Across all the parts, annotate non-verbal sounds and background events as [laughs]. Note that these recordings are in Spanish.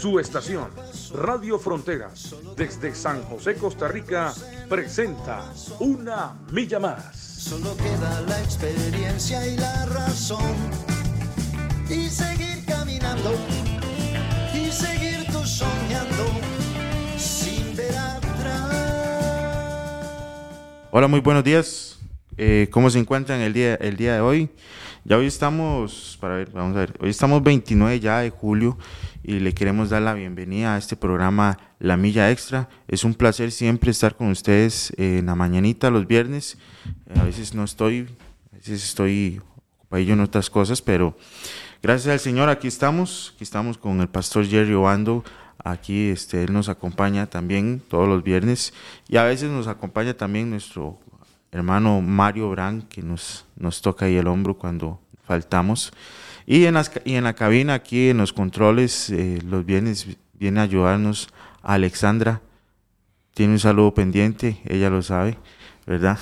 Su estación, Radio Fronteras, desde San José, Costa Rica, presenta Una Milla Más. Solo queda la experiencia y la razón. Y seguir caminando. Y seguir tú soñando. Sin ver atrás. Hola, muy buenos días. Eh, ¿Cómo se encuentran el día, el día de hoy? Ya hoy estamos, para ver, vamos a ver, hoy estamos 29 ya de julio y le queremos dar la bienvenida a este programa La Milla Extra. Es un placer siempre estar con ustedes en la mañanita los viernes. Eh, a veces no estoy, a veces estoy ocupadillo en otras cosas, pero gracias al Señor aquí estamos, aquí estamos con el pastor Jerry Obando. Aquí este, él nos acompaña también todos los viernes y a veces nos acompaña también nuestro hermano Mario Brand, que nos, nos toca ahí el hombro cuando faltamos. Y en, las, y en la cabina, aquí en los controles, eh, los viernes viene a ayudarnos Alexandra. Tiene un saludo pendiente, ella lo sabe, ¿verdad?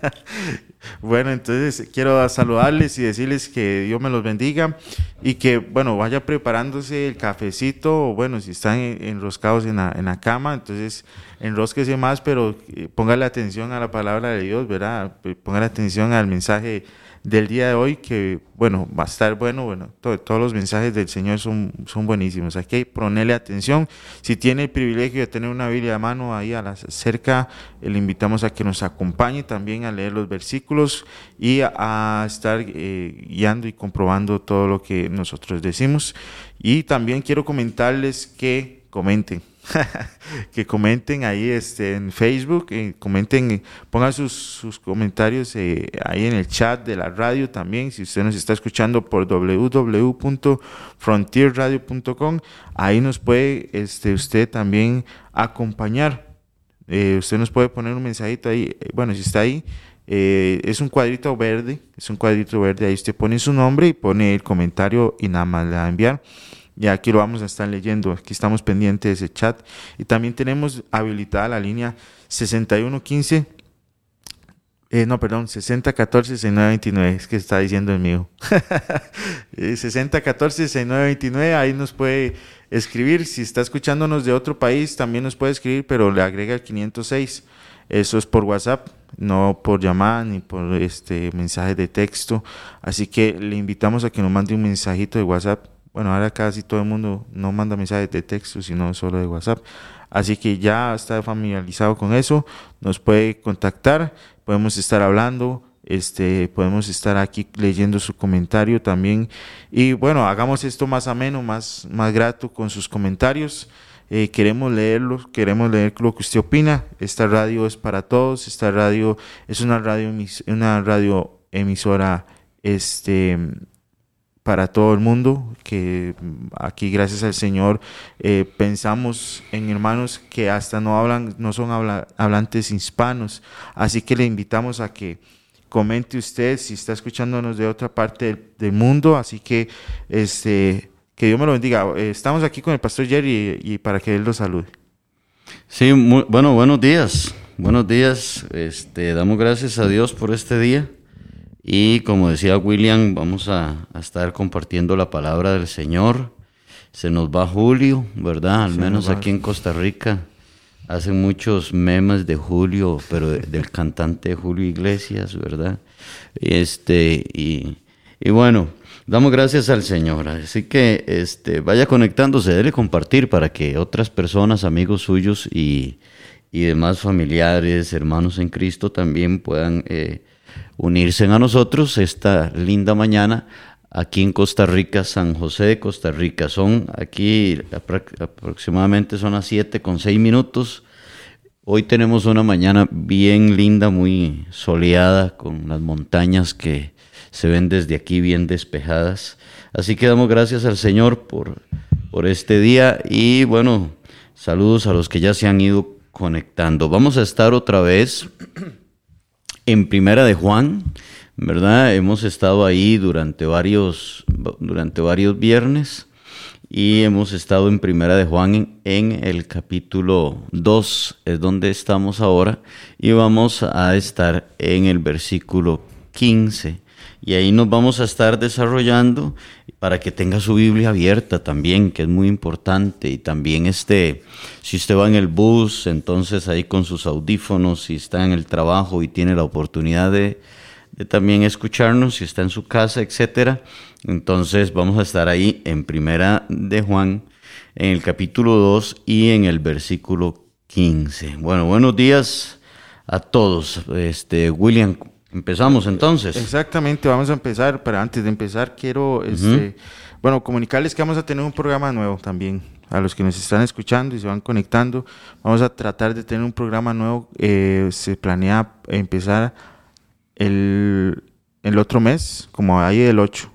[laughs] bueno, entonces quiero saludarles y decirles que Dios me los bendiga y que, bueno, vaya preparándose el cafecito, o bueno, si están enroscados en la, en la cama, entonces enrosquese más, pero eh, póngale atención a la palabra de Dios, ¿verdad? Póngale atención al mensaje del día de hoy, que bueno, va a estar bueno, bueno, todos los mensajes del Señor son, son buenísimos. Hay que ponerle atención. Si tiene el privilegio de tener una Biblia a mano ahí a la cerca, le invitamos a que nos acompañe también a leer los versículos y a, estar eh, guiando y comprobando todo lo que nosotros decimos. Y también quiero comentarles que comenten [laughs] que comenten ahí este, en Facebook, eh, comenten, pongan sus, sus comentarios eh, ahí en el chat de la radio también. Si usted nos está escuchando por www.frontierradio.com, ahí nos puede este, usted también acompañar. Eh, usted nos puede poner un mensajito ahí. Bueno, si está ahí, es un cuadrito verde, es un cuadrito verde. Ahí usted pone su nombre y pone el comentario y nada más le va a enviar. Y aquí lo vamos a estar leyendo. Aquí estamos pendientes de ese chat. Y también tenemos habilitada la línea 6115. Eh, no, perdón, 6014-6929, es que está diciendo el mío. 6014-6929, [laughs] eh, ahí nos puede escribir. Si está escuchándonos de otro país, también nos puede escribir, pero le agrega el 506. Eso es por WhatsApp, no por llamada ni por este mensaje de texto. Así que le invitamos a que nos mande un mensajito de WhatsApp bueno, ahora casi todo el mundo no manda mensajes de texto, sino solo de WhatsApp. Así que ya está familiarizado con eso, nos puede contactar, podemos estar hablando, este, podemos estar aquí leyendo su comentario también. Y bueno, hagamos esto más ameno, más, más grato con sus comentarios. Eh, queremos leerlo, queremos leer lo que usted opina. Esta radio es para todos, esta radio es una radio, una radio emisora este, para todo el mundo, que aquí gracias al Señor eh, pensamos en hermanos que hasta no hablan, no son hablantes hispanos, así que le invitamos a que comente usted si está escuchándonos de otra parte del, mundo, así que este que Dios me lo bendiga. Eh, estamos aquí con el pastor Jerry y, para que él lo salude. Sí, bueno, buenos días, buenos días. Este, damos gracias a Dios por este día. Y como decía William, vamos a, estar compartiendo la palabra del Señor. Se nos va Julio, ¿verdad? Al menos aquí en Costa Rica. Hacen muchos memes de Julio, pero del cantante Julio Iglesias, ¿verdad? Este, y, bueno, damos gracias al Señor. Así que este, vaya conectándose, debe compartir para que otras personas, amigos suyos y, demás familiares, hermanos en Cristo también puedan eh, unirse a nosotros esta linda mañana aquí en Costa Rica, San José de Costa Rica. Son aquí aproximadamente son las 7 con 6 minutos. Hoy tenemos una mañana bien linda, muy soleada, con las montañas que se ven desde aquí bien despejadas. Así que damos gracias al Señor por, por este día y bueno, saludos a los que ya se han ido conectando. Vamos a estar otra vez en Primera de Juan, ¿verdad? Hemos estado ahí durante varios, durante varios viernes y hemos estado en Primera de Juan en, en, el capítulo 2, es donde estamos ahora, y vamos a estar en el versículo 15. Y ahí nos vamos a estar desarrollando para que tenga su Biblia abierta también, que es muy importante. Y también este, si usted va en el bus, entonces ahí con sus audífonos, si está en el trabajo y tiene la oportunidad de, también escucharnos, si está en su casa, etcétera. Entonces vamos a estar ahí en Primera de Juan, en el capítulo 2 y en el versículo 15. Bueno, buenos días a todos. Este, William, Empezamos entonces. Exactamente, vamos a empezar, pero antes de empezar quiero, este, bueno, comunicarles que vamos a tener un programa nuevo también. A los que nos están escuchando y se van conectando, vamos a tratar de tener un programa nuevo. Eh, se planea empezar el, el otro mes, como ahí el 8.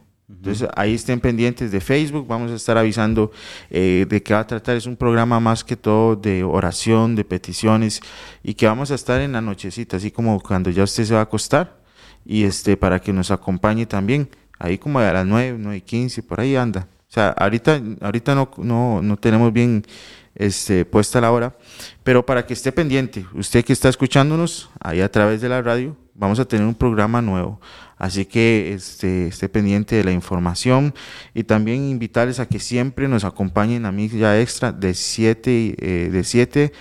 Entonces ahí estén pendientes de Facebook, vamos a estar avisando eh, de qué va a tratar. Es un programa más que todo de oración, de peticiones y que vamos a estar en la nochecita, así como cuando ya usted se va a acostar y este para que nos acompañe también. Ahí como a las 9, 9 y 15, por ahí anda. O sea, ahorita, ahorita no, no, no tenemos bien este, puesta la hora, pero para que esté pendiente, usted que está escuchándonos ahí a través de la radio, vamos a tener un programa nuevo. Así que este, esté pendiente de la información y también invitarles a que siempre nos acompañen a Milla Extra de 7 eh, de 7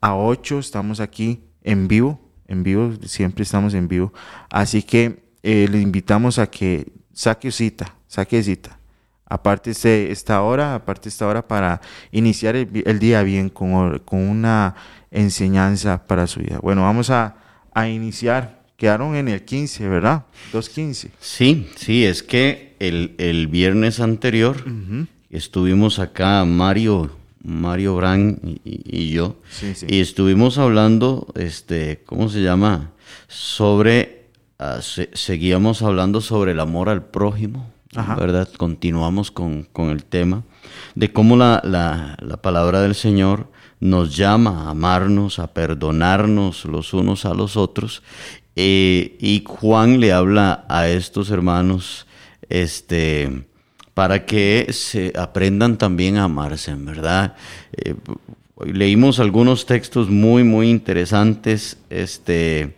a 8. Estamos aquí en vivo, en vivo, siempre estamos en vivo. Así que eh, le invitamos a que saque cita, saque cita. Aparte de esta hora, aparte esta hora para iniciar el, día bien con, con, una enseñanza para su vida. Bueno, vamos a, a iniciar quedaron en el 15, ¿verdad? 2.15. Sí, sí, es que el, el viernes anterior estuvimos acá, Mario, Mario Brand y, yo, y estuvimos hablando, este, ¿cómo se llama? Sobre, ah, seguíamos hablando sobre el amor al prójimo, ¿verdad? Continuamos con, con, el tema de cómo la, la, la palabra del Señor nos llama a amarnos, a perdonarnos los unos a los otros eh, y Juan le habla a estos hermanos este, para que se aprendan también a amarse, ¿verdad? Eh, leímos algunos textos muy, muy interesantes. Este,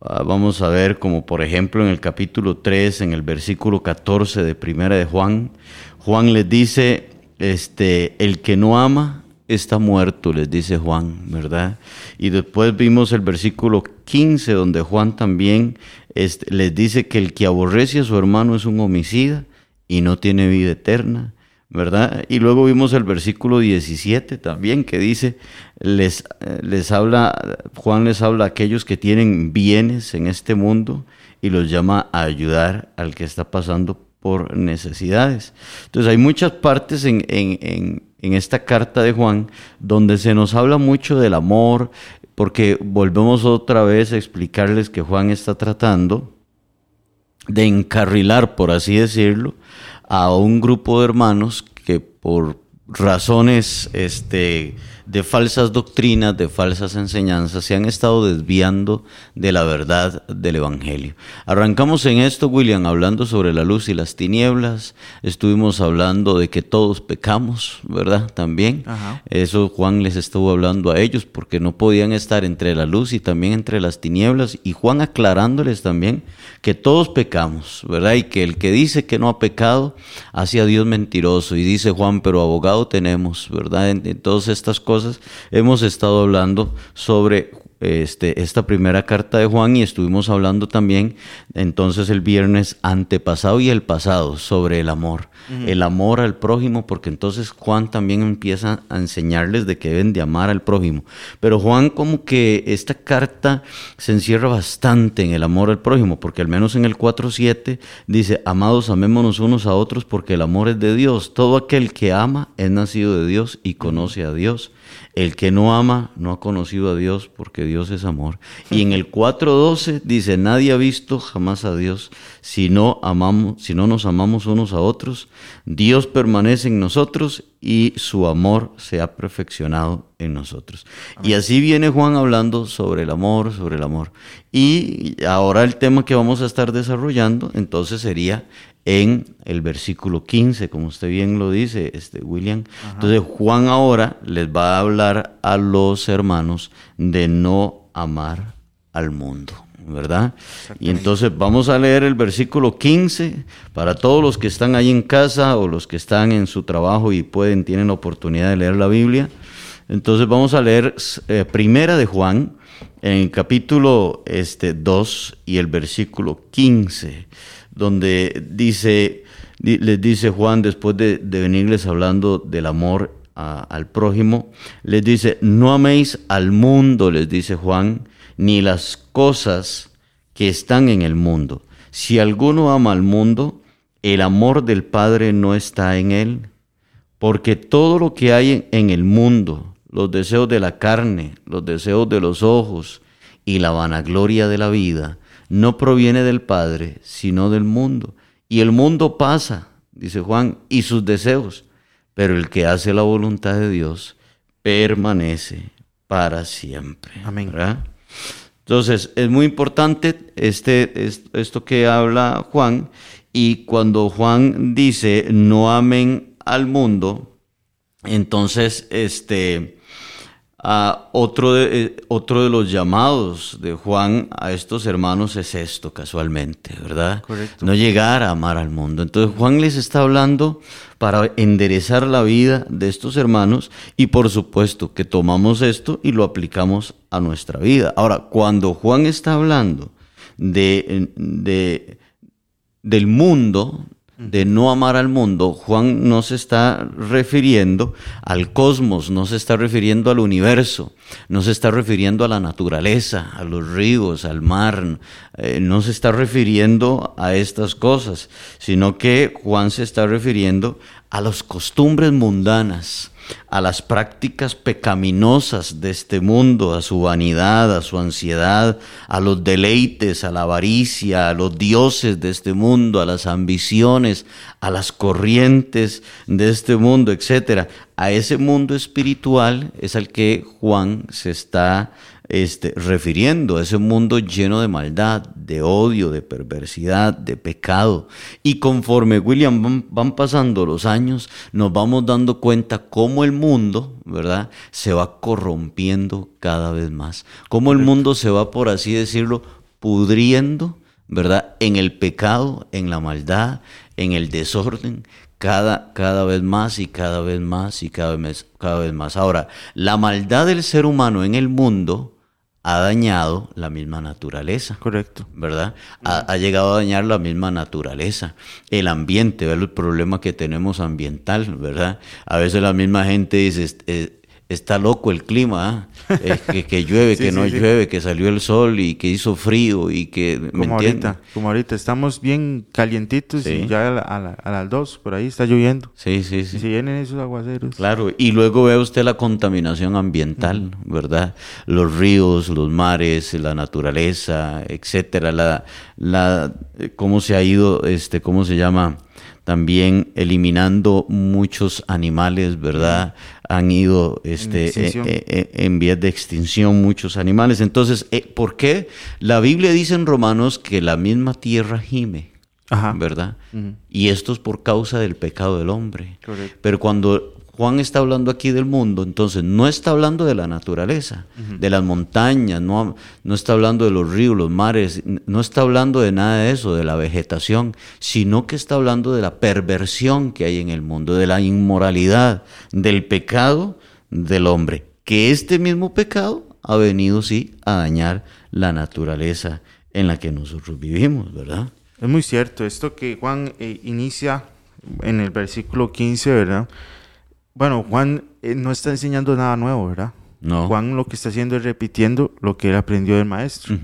ah, vamos a ver, como por ejemplo en el capítulo 3, en el versículo 14 de Primera de Juan, Juan les dice, este, el que no ama está muerto, les dice Juan, ¿verdad? Y después vimos el versículo 15, donde Juan también este, les dice que el que aborrece a su hermano es un homicida y no tiene vida eterna, ¿verdad? Y luego vimos el versículo 17 también, que dice, les, les habla, Juan les habla a aquellos que tienen bienes en este mundo y los llama a ayudar al que está pasando por necesidades. Entonces hay muchas partes en, en en esta carta de Juan, donde se nos habla mucho del amor, porque volvemos otra vez a explicarles que Juan está tratando de encarrilar, por así decirlo, a un grupo de hermanos que por razones este, de falsas doctrinas, de falsas enseñanzas, se han estado desviando de la verdad del Evangelio. Arrancamos en esto, William, hablando sobre la luz y las tinieblas. Estuvimos hablando de que todos pecamos, ¿verdad? También. Eso Juan les estuvo hablando a ellos porque no podían estar entre la luz y también entre las tinieblas. Y Juan aclarándoles también que todos pecamos, ¿verdad? Y que el que dice que no ha pecado, hace a Dios mentiroso. Y dice Juan, pero abogado tenemos, ¿verdad? en todas estas cosas hemos estado hablando sobre este, esta primera carta de Juan y estuvimos hablando también entonces el viernes antepasado y el pasado sobre el amor, el amor al prójimo, porque entonces Juan también empieza a enseñarles de que deben de amar al prójimo. Pero Juan como que esta carta se encierra bastante en el amor al prójimo, porque al menos en el 4.7 dice, amados, amémonos unos a otros porque el amor es de Dios. Todo aquel que ama es nacido de Dios y conoce a Dios. El que no ama no ha conocido a Dios porque Dios es amor. Y en el 4.12 dice, nadie ha visto jamás a Dios si no, amamos, si no nos amamos unos a otros. Dios permanece en nosotros y su amor se ha perfeccionado en nosotros. Y así viene Juan hablando sobre el amor, sobre el amor. Y ahora el tema que vamos a estar desarrollando entonces sería en el versículo 15, como usted bien lo dice, este William. Entonces Juan ahora les va a hablar a los hermanos de no amar al mundo. ¿verdad? Y entonces vamos a leer el versículo 15 para todos los que están ahí en casa o los que están en su trabajo y pueden, tienen la oportunidad de leer la Biblia. Entonces vamos a leer eh, Primera de Juan en el capítulo este, 2 y el versículo 15, donde dice, les dice Juan, después de, venirles hablando del amor al prójimo, les dice, no améis al mundo, les dice Juan, ni las cosas que están en el mundo. Si alguno ama al mundo, el amor del Padre no está en él, porque todo lo que hay en el mundo, los deseos de la carne, los deseos de los ojos y la vanagloria de la vida, no proviene del Padre, sino del mundo. Y el mundo pasa, dice Juan, y sus deseos, pero el que hace la voluntad de Dios permanece para siempre. Amén. Entonces, es muy importante este, esto que habla Juan, y cuando Juan dice no amen al mundo, entonces este otro, de, eh, otro de los llamados de Juan a estos hermanos es esto, casualmente, ¿verdad? No llegar a amar al mundo. Entonces Juan les está hablando para enderezar la vida de estos hermanos y por supuesto que tomamos esto y lo aplicamos a nuestra vida. Ahora, cuando Juan está hablando de, de del mundo, de no amar al mundo, Juan no se está refiriendo al cosmos, no se está refiriendo al universo, no se está refiriendo a la naturaleza, a los ríos, al mar, eh, no se está refiriendo a estas cosas, sino que Juan se está refiriendo a las costumbres mundanas, a las prácticas pecaminosas de este mundo, a su vanidad, a su ansiedad, a los deleites, a la avaricia, a los dioses de este mundo, a las ambiciones, a las corrientes de este mundo, etc. A ese mundo espiritual es al que Juan se está este, refiriendo a ese mundo lleno de maldad, de odio, de perversidad, de pecado. Y conforme William van, pasando los años, nos vamos dando cuenta cómo el mundo, ¿verdad?, se va corrompiendo cada vez más. Cómo el mundo se va, por así decirlo, pudriendo, ¿verdad?, en el pecado, en la maldad, en el desorden, cada, cada, vez más y cada vez más y cada vez, cada vez más. Ahora, la maldad del ser humano en el mundo ha dañado la misma naturaleza. Correcto. ¿Verdad? Ha, llegado a dañar la misma naturaleza, el ambiente, el problema que tenemos ambiental, ¿verdad? A veces la misma gente dice, está loco el clima, ¿ah? que, llueve, [laughs] que no llueve, que salió el sol y que hizo frío y que... como ahorita, como ahorita, estamos bien calientitos y ya a, las dos, por ahí está lloviendo. Sí, sí, sí. Y se vienen esos aguaceros. Claro, y luego ve usted la contaminación ambiental, ¿verdad? Los ríos, los mares, la naturaleza, etcétera, la, la, cómo se ha ido, este, cómo se llama también eliminando muchos animales, ¿verdad? Han ido este, en, eh, eh, eh, vías de extinción muchos animales. Entonces, ¿por qué? La Biblia dice en Romanos que la misma tierra gime. ¿verdad? Y esto es por causa del pecado del hombre. Pero cuando Juan está hablando aquí del mundo, entonces no está hablando de la naturaleza, de las montañas, no, no está hablando de los ríos, los mares, no está hablando de nada de eso, de la vegetación, sino que está hablando de la perversión que hay en el mundo, de la inmoralidad, del pecado del hombre, que este mismo pecado ha venido, sí, a dañar la naturaleza en la que nosotros vivimos, ¿verdad? Es muy cierto, esto que Juan eh, inicia en el versículo 15, ¿verdad? Bueno, Juan eh, no está enseñando nada nuevo, ¿verdad? No. Juan lo que está haciendo es repitiendo lo que él aprendió del maestro.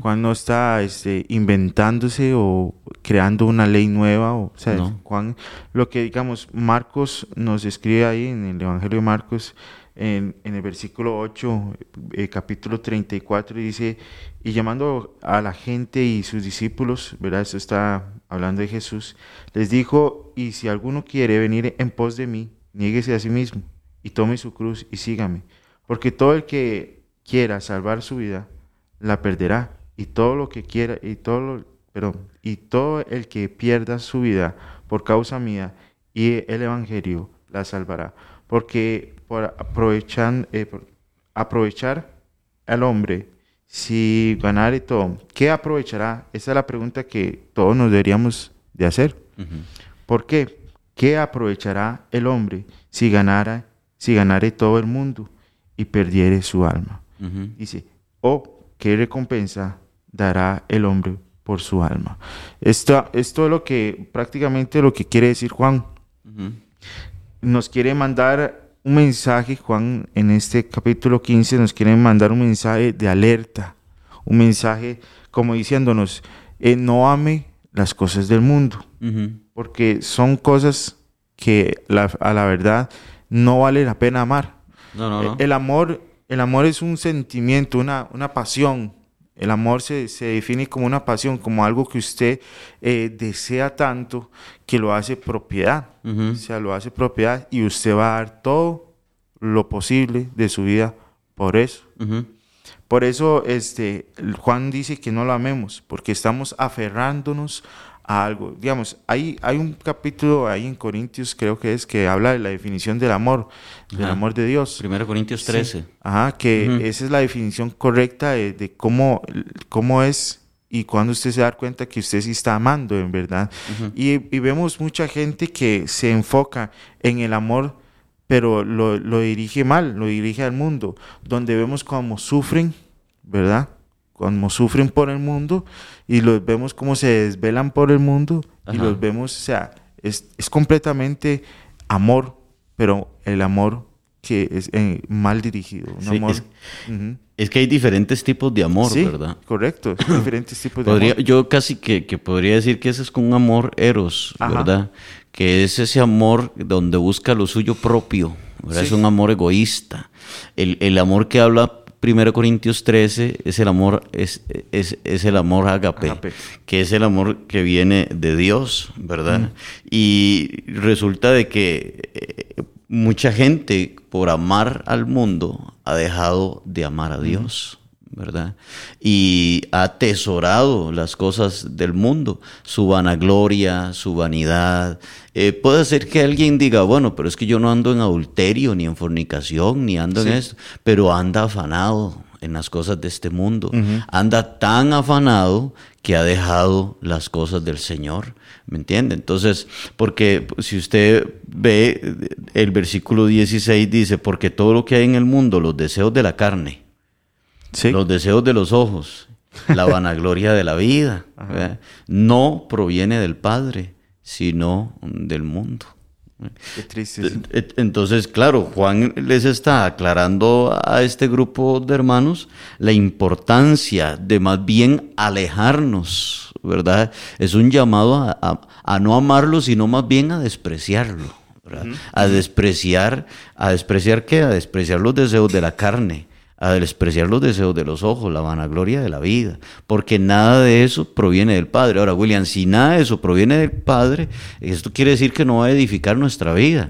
Juan no está este, inventándose o creando una ley nueva. O, sea, Juan, lo que digamos, Marcos nos escribe ahí en el Evangelio de Marcos, en, el versículo 8, eh, capítulo 34, y dice, y llamando a la gente y sus discípulos, ¿verdad? Eso está hablando de Jesús, les dijo, y si alguno quiere venir en pos de mí, niéguese a sí mismo y tome su cruz y sígame. Porque todo el que quiera salvar su vida, la perderá. Y todo lo que quiera, y todo lo, perdón, y todo el que pierda su vida por causa mía y el evangelio, la salvará. Porque por aprovechar, eh, por aprovechar al hombre, si ganare todo, ¿qué aprovechará? Esa es la pregunta que todos nos deberíamos de hacer. ¿Por qué? ¿Qué aprovechará el hombre si ganara, si ganare todo el mundo y perdiere su alma? Dice, o qué recompensa dará el hombre por su alma. Esto, esto es lo que prácticamente lo que quiere decir Juan. Nos quiere mandar un mensaje, Juan, en este capítulo 15 nos quiere mandar un mensaje de alerta, un mensaje como diciéndonos, eh, no ame las cosas del mundo, porque son cosas que a la verdad no vale la pena amar. No, El, amor, el amor es un sentimiento, una, una pasión. El amor se, se, define como una pasión, como algo que usted eh, desea tanto que lo hace propiedad. O sea, lo hace propiedad y usted va a dar todo lo posible de su vida por eso. Por eso este, Juan dice que no lo amemos, porque estamos aferrándonos a algo. Digamos, hay, hay un capítulo ahí en Corintios, creo que es, que habla de la definición del amor, del amor de Dios. Primero Corintios 13. Ajá, que esa es la definición correcta de, cómo, cómo es y cuando usted se da cuenta que usted sí está amando, en verdad. y, vemos mucha gente que se enfoca en el amor, pero lo, lo dirige mal, lo dirige al mundo, donde vemos cómo sufren, ¿verdad? Como sufren por el mundo y los vemos como se desvelan por el mundo y los vemos, o sea, es, es, completamente amor, pero el amor que es eh, mal dirigido. Un amor, es, que hay diferentes tipos de amor, sí, ¿verdad? Correcto, [clears throat] diferentes tipos de amor. Yo casi que, que, podría decir que ese es un amor eros, ¿verdad? Que es ese amor donde busca lo suyo propio, es un amor egoísta. El, el amor que habla 1 Corintios 13 es el amor, es, es, es el amor agape, que es el amor que viene de Dios, ¿verdad? Y resulta de que eh, mucha gente por amar al mundo ha dejado de amar a Dios. ¿Verdad? Y ha atesorado las cosas del mundo, su vanagloria, su vanidad. Eh, puede ser que alguien diga, bueno, pero es que yo no ando en adulterio, ni en fornicación, ni ando en esto, pero anda afanado en las cosas de este mundo. Anda tan afanado que ha dejado las cosas del Señor. ¿Me entiende? Entonces, porque si usted ve el versículo 16 dice, porque todo lo que hay en el mundo, los deseos de la carne, los deseos de los ojos, la [laughs] vanagloria de la vida, no proviene del Padre, sino del mundo. Qué triste. Entonces, claro, Juan les está aclarando a este grupo de hermanos la importancia de más bien alejarnos, ¿verdad? Es un llamado a, no amarlo, sino más bien a despreciarlo, A despreciar, ¿a despreciar qué? A despreciar los deseos de la carne, a despreciar los deseos de los ojos, la vanagloria de la vida, porque nada de eso proviene del Padre. Ahora, William, si nada de eso proviene del Padre, esto quiere decir que no va a edificar nuestra vida,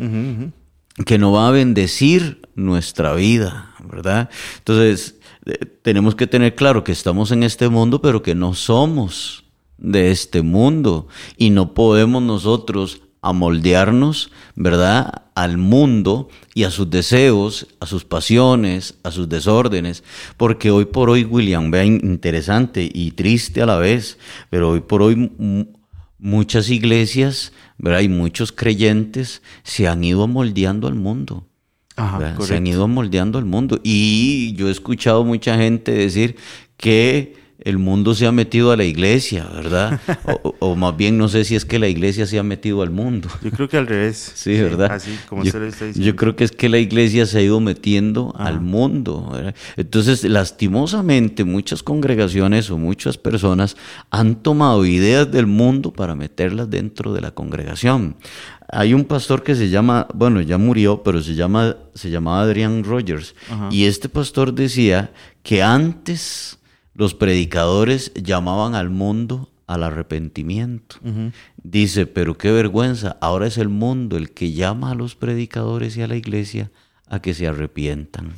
que no va a bendecir nuestra vida, ¿verdad? Entonces, eh, tenemos que tener claro que estamos en este mundo, pero que no somos de este mundo y no podemos nosotros amoldearnos, ¿verdad? Al mundo y a sus deseos, a sus pasiones, a sus desórdenes. Porque hoy por hoy, William, vean, interesante y triste a la vez, pero hoy por hoy muchas iglesias, ¿verdad? Y muchos creyentes se han ido moldeando al mundo. se han ido moldeando al mundo. Y yo he escuchado mucha gente decir que el mundo se ha metido a la iglesia, ¿verdad? [laughs] O, más bien no sé si es que la iglesia se ha metido al mundo. Yo creo que al revés. [laughs] Sí, ¿verdad? Así como yo, se lo está diciendo. Yo creo que es que la iglesia se ha ido metiendo al mundo. ¿verdad? Entonces, lastimosamente, muchas congregaciones o muchas personas han tomado ideas del mundo para meterlas dentro de la congregación. Hay un pastor que se llama, bueno, ya murió, pero se llama, se llamaba Adrian Rogers. Y este pastor decía que antes los predicadores llamaban al mundo al arrepentimiento. Dice, pero qué vergüenza, ahora es el mundo el que llama a los predicadores y a la iglesia a que se arrepientan,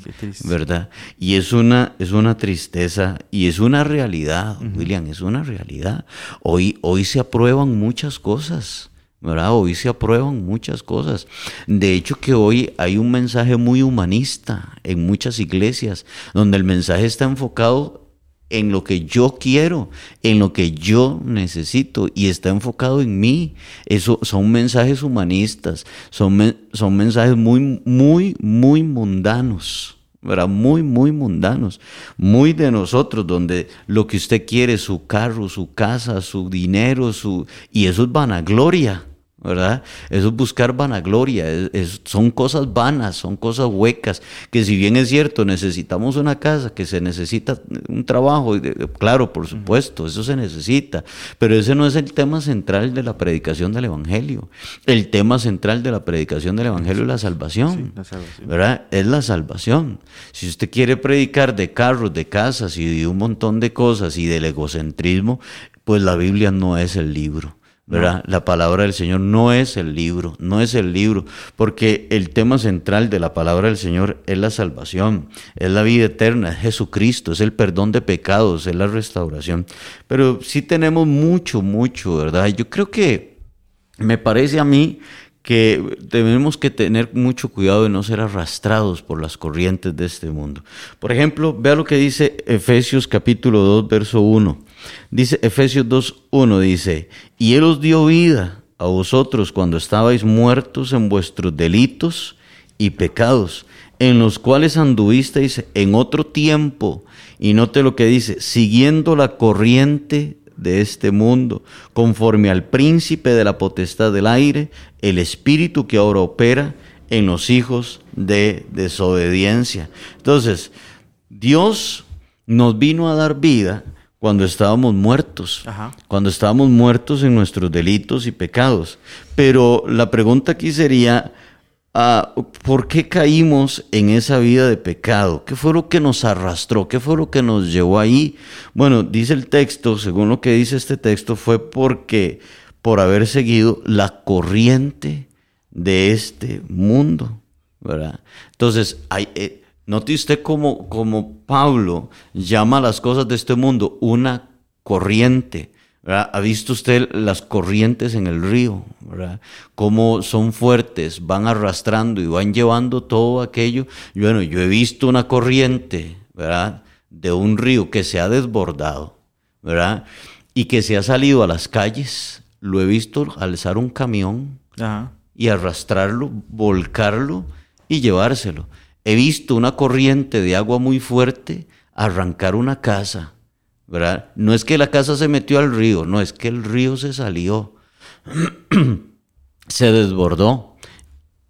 ¿verdad? Y es una, es una tristeza y es una realidad, William, es una realidad. Hoy, hoy se aprueban muchas cosas. ¿verdad? Hoy se aprueban muchas cosas. De hecho que hoy hay un mensaje muy humanista en muchas iglesias, donde el mensaje está enfocado en lo que yo quiero, en lo que yo necesito y está enfocado en mí. Eso son mensajes humanistas, son, son mensajes muy, muy, muy mundanos. ¿verdad? Muy, muy mundanos, muy de nosotros, donde lo que usted quiere, su carro, su casa, su dinero, su... y eso es vanagloria. ¿Verdad? Eso es buscar vanagloria, son cosas vanas, son cosas huecas, que si bien es cierto, necesitamos una casa, que se necesita un trabajo, claro, por supuesto, eso se necesita, pero ese no es el tema central de la predicación del Evangelio. El tema central de la predicación del Evangelio es la salvación, ¿verdad? Es la salvación. Si usted quiere predicar de carros, de casas y de un montón de cosas y del egocentrismo, pues la Biblia no es el libro. ¿Verdad? La palabra del Señor no es el libro, no es el libro, porque el tema central de la palabra del Señor es la salvación, es la vida eterna, es Jesucristo, es el perdón de pecados, es la restauración. Pero sí tenemos mucho, mucho, ¿verdad? Yo creo que me parece a mí que tenemos que tener mucho cuidado de no ser arrastrados por las corrientes de este mundo. Por ejemplo, vea lo que dice Efesios capítulo 2, verso 1. Dice Efesios 2.1, dice, y Él os dio vida a vosotros cuando estabais muertos en vuestros delitos y pecados, en los cuales anduvisteis en otro tiempo, y note lo que dice, siguiendo la corriente de este mundo, conforme al príncipe de la potestad del aire, el espíritu que ahora opera en los hijos de desobediencia. Entonces, Dios nos vino a dar vida cuando estábamos muertos, cuando estábamos muertos en nuestros delitos y pecados. Pero la pregunta aquí sería, ah, ¿por qué caímos en esa vida de pecado? ¿Qué fue lo que nos arrastró? ¿Qué fue lo que nos llevó ahí? Bueno, dice el texto, según lo que dice este texto, fue porque por haber seguido la corriente de este mundo, ¿verdad? Entonces, hay... Eh, Note usted cómo, como Pablo llama las cosas de este mundo una corriente. ¿Ha visto usted las corrientes en el río? ¿verdad? Cómo son fuertes, van arrastrando y van llevando todo aquello. bueno, yo he visto una corriente ¿verdad? de un río que se ha desbordado ¿verdad? y que se ha salido a las calles. Lo he visto alzar un camión y arrastrarlo, volcarlo y llevárselo. He visto una corriente de agua muy fuerte arrancar una casa, ¿verdad? No es que la casa se metió al río, no, es que el río se salió, [clears throat] se desbordó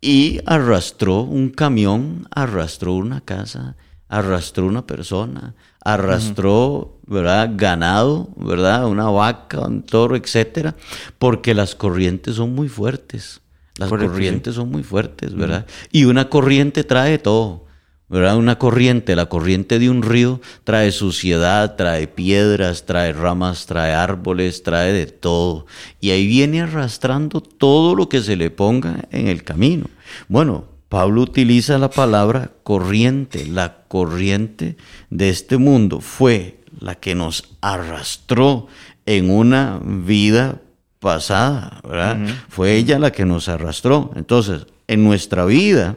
y arrastró un camión, arrastró una casa, arrastró una persona, arrastró, ¿verdad? Ganado, ¿verdad? Una vaca, un toro, etcétera, porque las corrientes son muy fuertes. Las corrientes son muy fuertes, ¿verdad? Y una corriente trae todo, ¿verdad? Una corriente, la corriente de un río trae suciedad, trae piedras, trae ramas, trae árboles, trae de todo. Y ahí viene arrastrando todo lo que se le ponga en el camino. Bueno, Pablo utiliza la palabra corriente. La corriente de este mundo fue la que nos arrastró en una vida pasada, ¿verdad? Fue ella la que nos arrastró. Entonces, en nuestra vida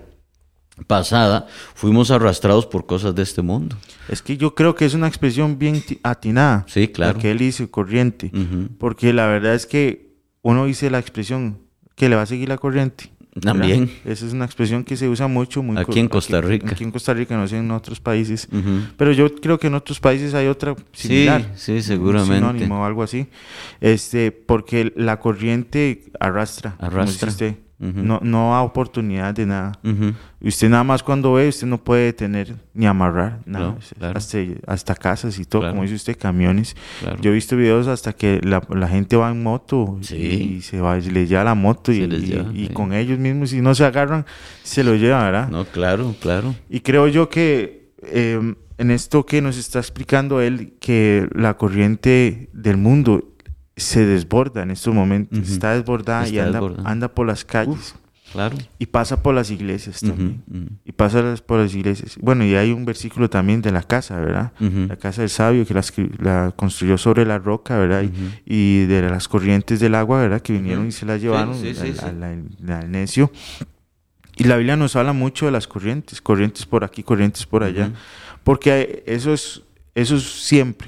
pasada, fuimos arrastrados por cosas de este mundo. Es que yo creo que es una expresión bien atinada. Sí, claro. que él dice corriente. Porque la verdad es que uno dice la expresión que le va a seguir la corriente. También. Esa es una expresión que se usa mucho. Muy aquí en Costa Rica. Aquí, en Costa Rica, no sé en otros países. Pero yo creo que en otros países hay otra similar. Sí, sí, seguramente. sinónimo o algo así. Este, porque la corriente arrastra. Arrastra no, no da oportunidad de nada. Usted nada más cuando ve, usted no puede detener ni amarrar nada. hasta, casas y todo, como dice usted, camiones. Yo he visto videos hasta que la, gente va en moto y, se va, le lleva la moto y, con ellos mismos, si no se agarran, se lo lleva, ¿verdad? No, claro, claro. Y creo yo que em, en esto que nos está explicando él, que la corriente del mundo se desborda en estos momentos, Ujú. está desbordada y Está anda, desbordada. anda por las calles Claro. y pasa por las iglesias también. Ujú, ujú. Y pasa por las iglesias. Bueno, y hay un versículo también de la casa, ¿verdad? La casa del sabio que la, la construyó sobre la roca, ¿verdad? Y-. Y, de las corrientes del agua, ¿verdad? Que vinieron y se Sí, llevaron sí, sí, al- sí. al- al- al necio. Y la Biblia nos habla mucho de las corrientes, corrientes por aquí, corrientes por allá, porque eso es, eso es siempre,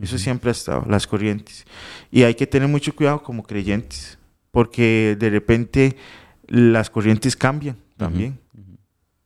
eso siempre ha estado, las corrientes. Y hay que tener mucho cuidado como creyentes, porque de repente las corrientes cambian también.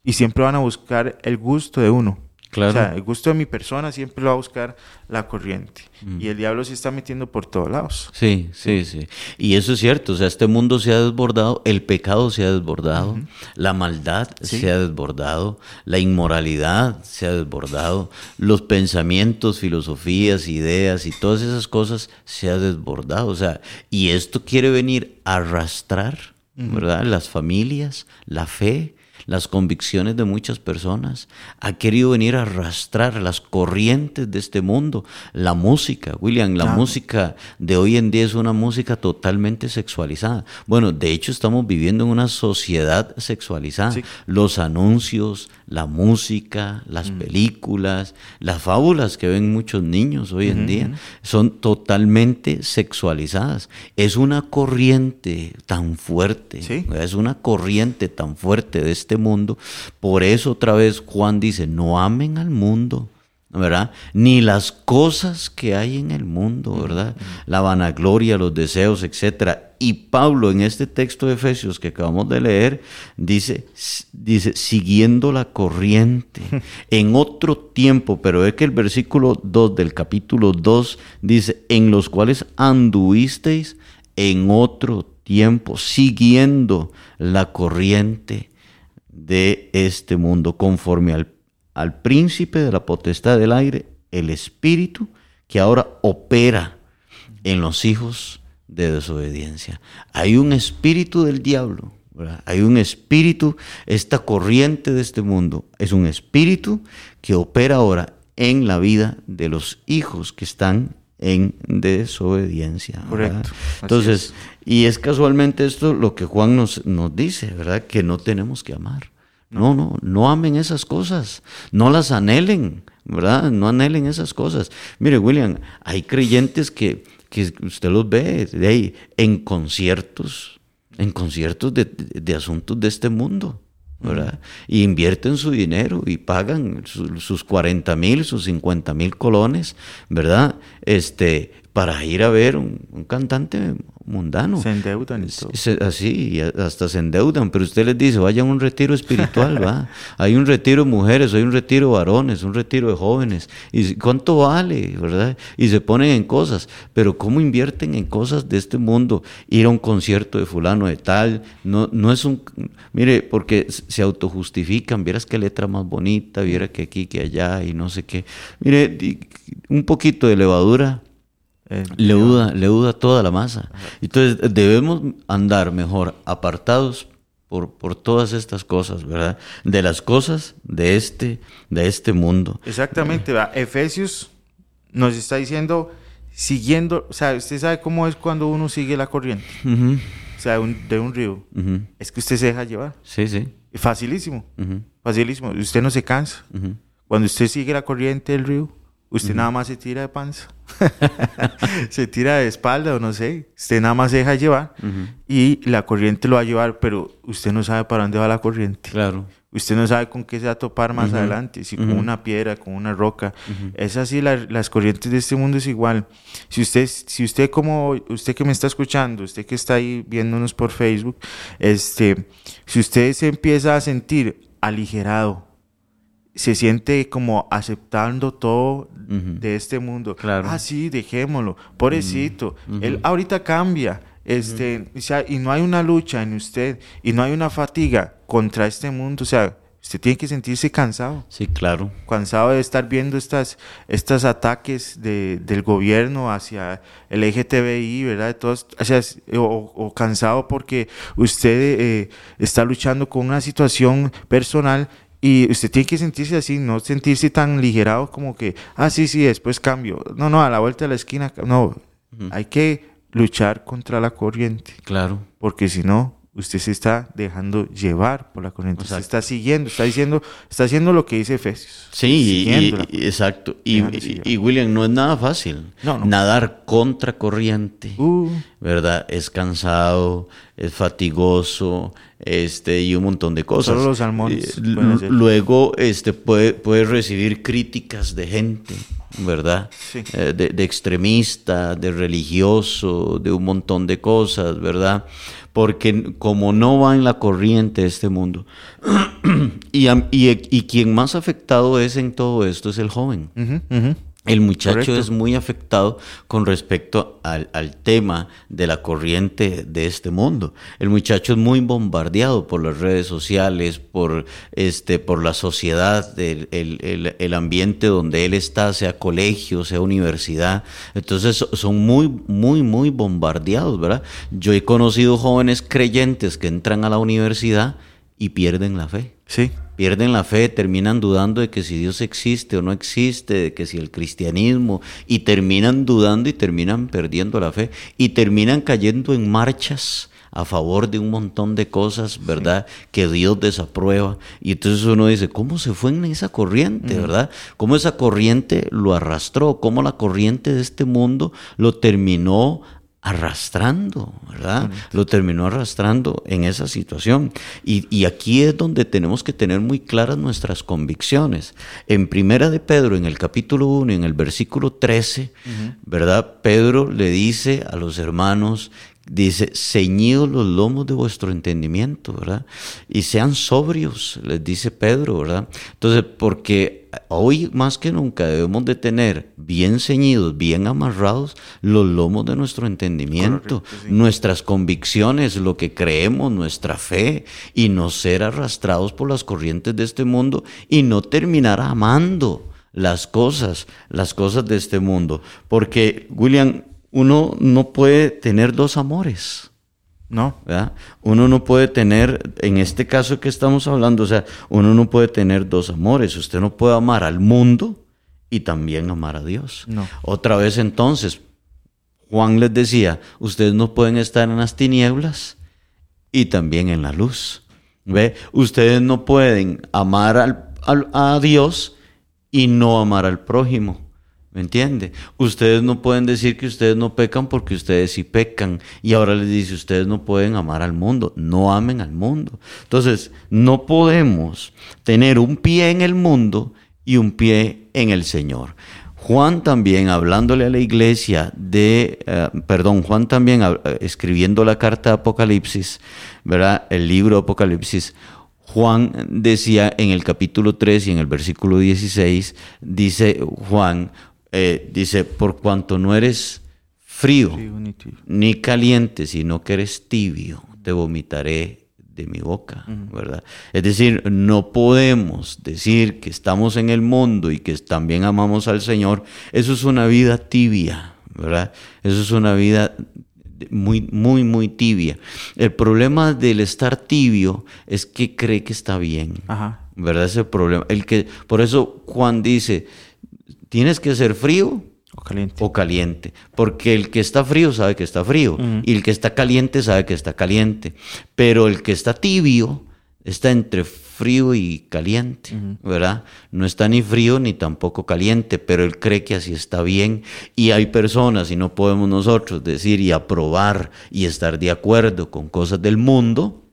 Y siempre van a buscar el gusto de uno. Claro. O sea, el gusto de mi persona siempre lo va a buscar la corriente. Mm. Y el diablo se está metiendo por todos lados. Sí, sí, sí. Y eso es cierto, o sea, este mundo se ha desbordado, el pecado se ha desbordado, la maldad Sí. se ha desbordado, la inmoralidad se ha desbordado, los pensamientos, filosofías, ideas y todas esas cosas se ha desbordado, o sea, y esto quiere venir a arrastrar, ¿verdad? Las familias, la fe, las convicciones de muchas personas, ha querido venir a arrastrar las corrientes de este mundo, la música, William, la Claro. música de hoy en día es una música totalmente sexualizada. Bueno, de hecho estamos viviendo en una sociedad sexualizada. Sí. Los anuncios, la música, las películas, las fábulas que ven muchos niños hoy en día son totalmente sexualizadas. Es una corriente tan fuerte, Sí. es una corriente tan fuerte de este mundo. Por eso otra vez Juan dice, no amen al mundo. ¿Verdad? Ni las cosas que hay en el mundo, ¿verdad? La vanagloria, los deseos, etcétera. Y Pablo en este texto de Efesios que acabamos de leer dice dice siguiendo la corriente [laughs] en otro tiempo, pero es que el versículo 2 del capítulo 2 dice en los cuales anduvisteis en otro tiempo siguiendo la corriente de este mundo conforme al al príncipe de la potestad del aire, el espíritu que ahora opera en los hijos de desobediencia. Hay un espíritu del diablo, ¿verdad? hay un espíritu, esta corriente de este mundo, es un espíritu que opera ahora en la vida de los hijos que están en desobediencia. Correcto, Entonces, y es casualmente esto lo que Juan nos, nos dice, ¿verdad? Que no tenemos que amar. No, no, no amen esas cosas, no las anhelen, ¿verdad? No anhelen esas cosas. Mire, William, hay creyentes que, que usted los ve de ahí, en conciertos, en conciertos de, de asuntos de este mundo, ¿verdad? Y invierten su dinero y pagan su- sus 40 mil, sus 50 mil colones, ¿verdad? Este, para ir a ver un, un cantante mundano. Se endeudan y todo. Se- así, y a- hasta se endeudan, pero usted les dice, vayan a un retiro espiritual, [laughs] va. Hay un retiro de mujeres, hay un retiro de varones, un retiro de jóvenes. ¿Y cuánto vale, verdad? Y se ponen en cosas, pero ¿cómo invierten en cosas de este mundo? Ir a un concierto de fulano de tal, no, no es un... Mire, porque se autojustifican, vieras qué letra más bonita, viera que aquí, que allá, y no sé qué. Mire, un poquito de levadura Eh, leuda, leuda toda la masa. Entonces debemos andar mejor apartados por, por todas estas cosas, ¿verdad? De las cosas de este, de este mundo. Exactamente, ¿verdad? Efesios nos está diciendo, siguiendo, o sea, usted sabe cómo es cuando uno sigue la corriente, o sea, un- de un río. Es que usted se deja llevar. Sí, sí. Facilísimo, Ujú, facilísimo. Usted no se cansa. Cuando usted sigue la corriente del río, usted nada más se tira de panza. [laughs] se tira de espalda o no sé. Usted nada más se deja llevar y la corriente lo va a llevar, pero usted no sabe para dónde va la corriente. Claro. Usted no sabe con qué se va a topar más adelante, si con una piedra, con una roca. Es así, la- las corrientes de este mundo es igual. Si usted, si usted como, usted que me está escuchando, usted que está ahí viéndonos por Facebook, este, si usted se empieza a sentir aligerado, se siente como aceptando todo de este mundo. Claro. Ah, sí, dejémoslo. Pobrecito. Él ahorita cambia. Este, o sea, y no hay una lucha en usted y no hay una fatiga contra este mundo. O sea, usted tiene que sentirse cansado. Sí, claro. Cansado de estar viendo estas, estos ataques de, del gobierno hacia el LGTBI, ¿verdad? De todos, o, sea, o- o cansado porque usted eh, está luchando con una situación personal y usted tiene que sentirse así, no sentirse tan ligerado como que, ah, sí, sí, después cambio. No, no, a la vuelta de la esquina, no. Hay que luchar contra la corriente, Claro. porque si no, usted se está dejando llevar por la corriente, usted Exacto. está siguiendo, está diciendo, está haciendo lo que dice Efesios. Sí, y- y- exacto. Y, y, William, no es nada fácil. No, no. Nadar contra corriente. Uh, ¿verdad? Es cansado, es fatigoso, este, y un montón de cosas. Solo los salmones Eh. Luego, este, puede, puede recibir críticas de gente, ¿verdad? Sí. Eh, de, de extremista, de religioso, de un montón de cosas, ¿verdad? Porque como no va en la corriente este mundo, [clears throat] y, y, y quien más afectado es en todo esto es el joven. El muchacho Correcto. es muy afectado con respecto al, al tema de la corriente de este mundo. El muchacho es muy bombardeado por las redes sociales, por, este, por la sociedad, el, el- el- ambiente donde él está, sea colegio, sea universidad. Entonces so- son muy, muy, muy bombardeados, ¿verdad? Yo he conocido jóvenes creyentes que entran a la universidad y pierden la fe Sí, pierden la fe, terminan dudando de que si Dios existe o no existe, de que si el cristianismo, y terminan dudando y terminan perdiendo la fe, y terminan cayendo en marchas a favor de un montón de cosas, ¿verdad? Que Dios desaprueba. Y entonces uno dice, ¿cómo se fue en esa corriente, verdad? ¿Cómo esa corriente lo arrastró? ¿Cómo la corriente de este mundo lo terminó arrastrando, ¿verdad? Lo terminó arrastrando en esa situación. Y, y aquí es donde tenemos que tener muy claras nuestras convicciones. En Primera de Pedro, en el capítulo 1, en el versículo 13, ¿verdad? Pedro le dice a los hermanos, dice, ceñidos los lomos de vuestro entendimiento, ¿verdad? Y sean sobrios, les dice Pedro, ¿verdad? Entonces, porque hoy más que nunca debemos de tener bien ceñidos, bien amarrados los lomos de nuestro entendimiento, Correcto, sí. nuestras convicciones, lo que creemos, nuestra fe, y no ser arrastrados por las corrientes de este mundo y no terminar amando las cosas, las cosas de este mundo. Porque, William, uno no puede tener dos amores. no, ¿verdad? Uno no puede tener, en este caso que estamos hablando, o sea, uno no puede tener dos amores. Usted no puede amar al mundo y también amar a Dios. No. Otra vez entonces, Juan les decía, ustedes no pueden estar en las tinieblas y también en la luz. ¿Ve? Ustedes no pueden amar al- al- a Dios y no amar al prójimo. ¿Me entiende? Ustedes no pueden decir que ustedes no pecan porque ustedes sí pecan. Y ahora les dice, ustedes no pueden amar al mundo, no amen al mundo. Entonces, no podemos tener un pie en el mundo y un pie en el Señor. Juan también, hablándole a la iglesia de, eh, perdón, Juan también eh, escribiendo la carta de Apocalipsis, ¿verdad? El libro de Apocalipsis, Juan decía en el capítulo 3 y en el versículo 16, dice Juan, eh, dice, por cuanto no eres frío ni caliente, sino que eres tibio, te vomitaré de mi boca, ¿verdad? Es decir, no podemos decir que estamos en el mundo y que también amamos al Señor. Eso es una vida tibia, ¿verdad? Eso es una vida muy, muy, muy tibia. El problema del estar tibio es que cree que está bien. Ajá. ¿Verdad? Ese es el problema. El que, por eso Juan dice, tienes que ser frío O caliente. o caliente, porque el que está frío sabe que está frío y el que está caliente sabe que está caliente, pero el que está tibio está entre frío y caliente, ¿verdad? No está ni frío ni tampoco caliente, pero él cree que así está bien y hay personas y no podemos nosotros decir y aprobar y estar de acuerdo con cosas del mundo,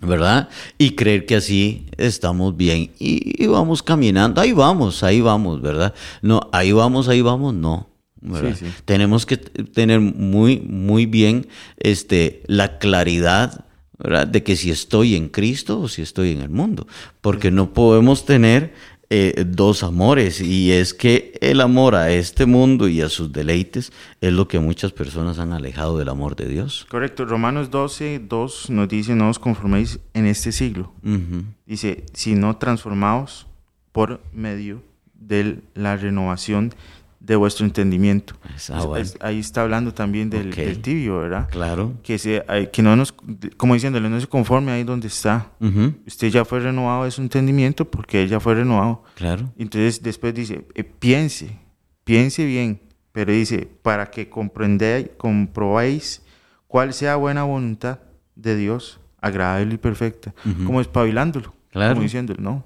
¿verdad? Y creer que así estamos bien y, y vamos caminando, ahí vamos, ahí vamos, ¿verdad? No, ahí vamos, ahí vamos, no. Sí, sí. Tenemos que tener muy, muy bien este, la claridad ¿verdad? de que si estoy en Cristo o si estoy en el mundo, porque no podemos tener eh, dos amores y es que el amor a este mundo y a sus deleites es lo que muchas personas han alejado del amor de Dios. Correcto. Romanos 12, 2 nos dice, no os conforméis en este siglo. Ujú. Dice, sino transformaos por medio de la renovación de vuestro entendimiento. Es- bueno. es- ahí está hablando también del, Ok. del tibio, ¿verdad? Claro. Que, se, que no nos, como diciéndole, no se conforme ahí donde está. Ujú. Usted ya fue renovado de su entendimiento porque él ya fue renovado. Claro. Entonces después dice, eh, piense, piense bien, pero dice, para que comprendáis, comprobéis cuál sea buena voluntad de Dios, agradable y perfecta, como espabilándolo, Claro. como diciéndole, no.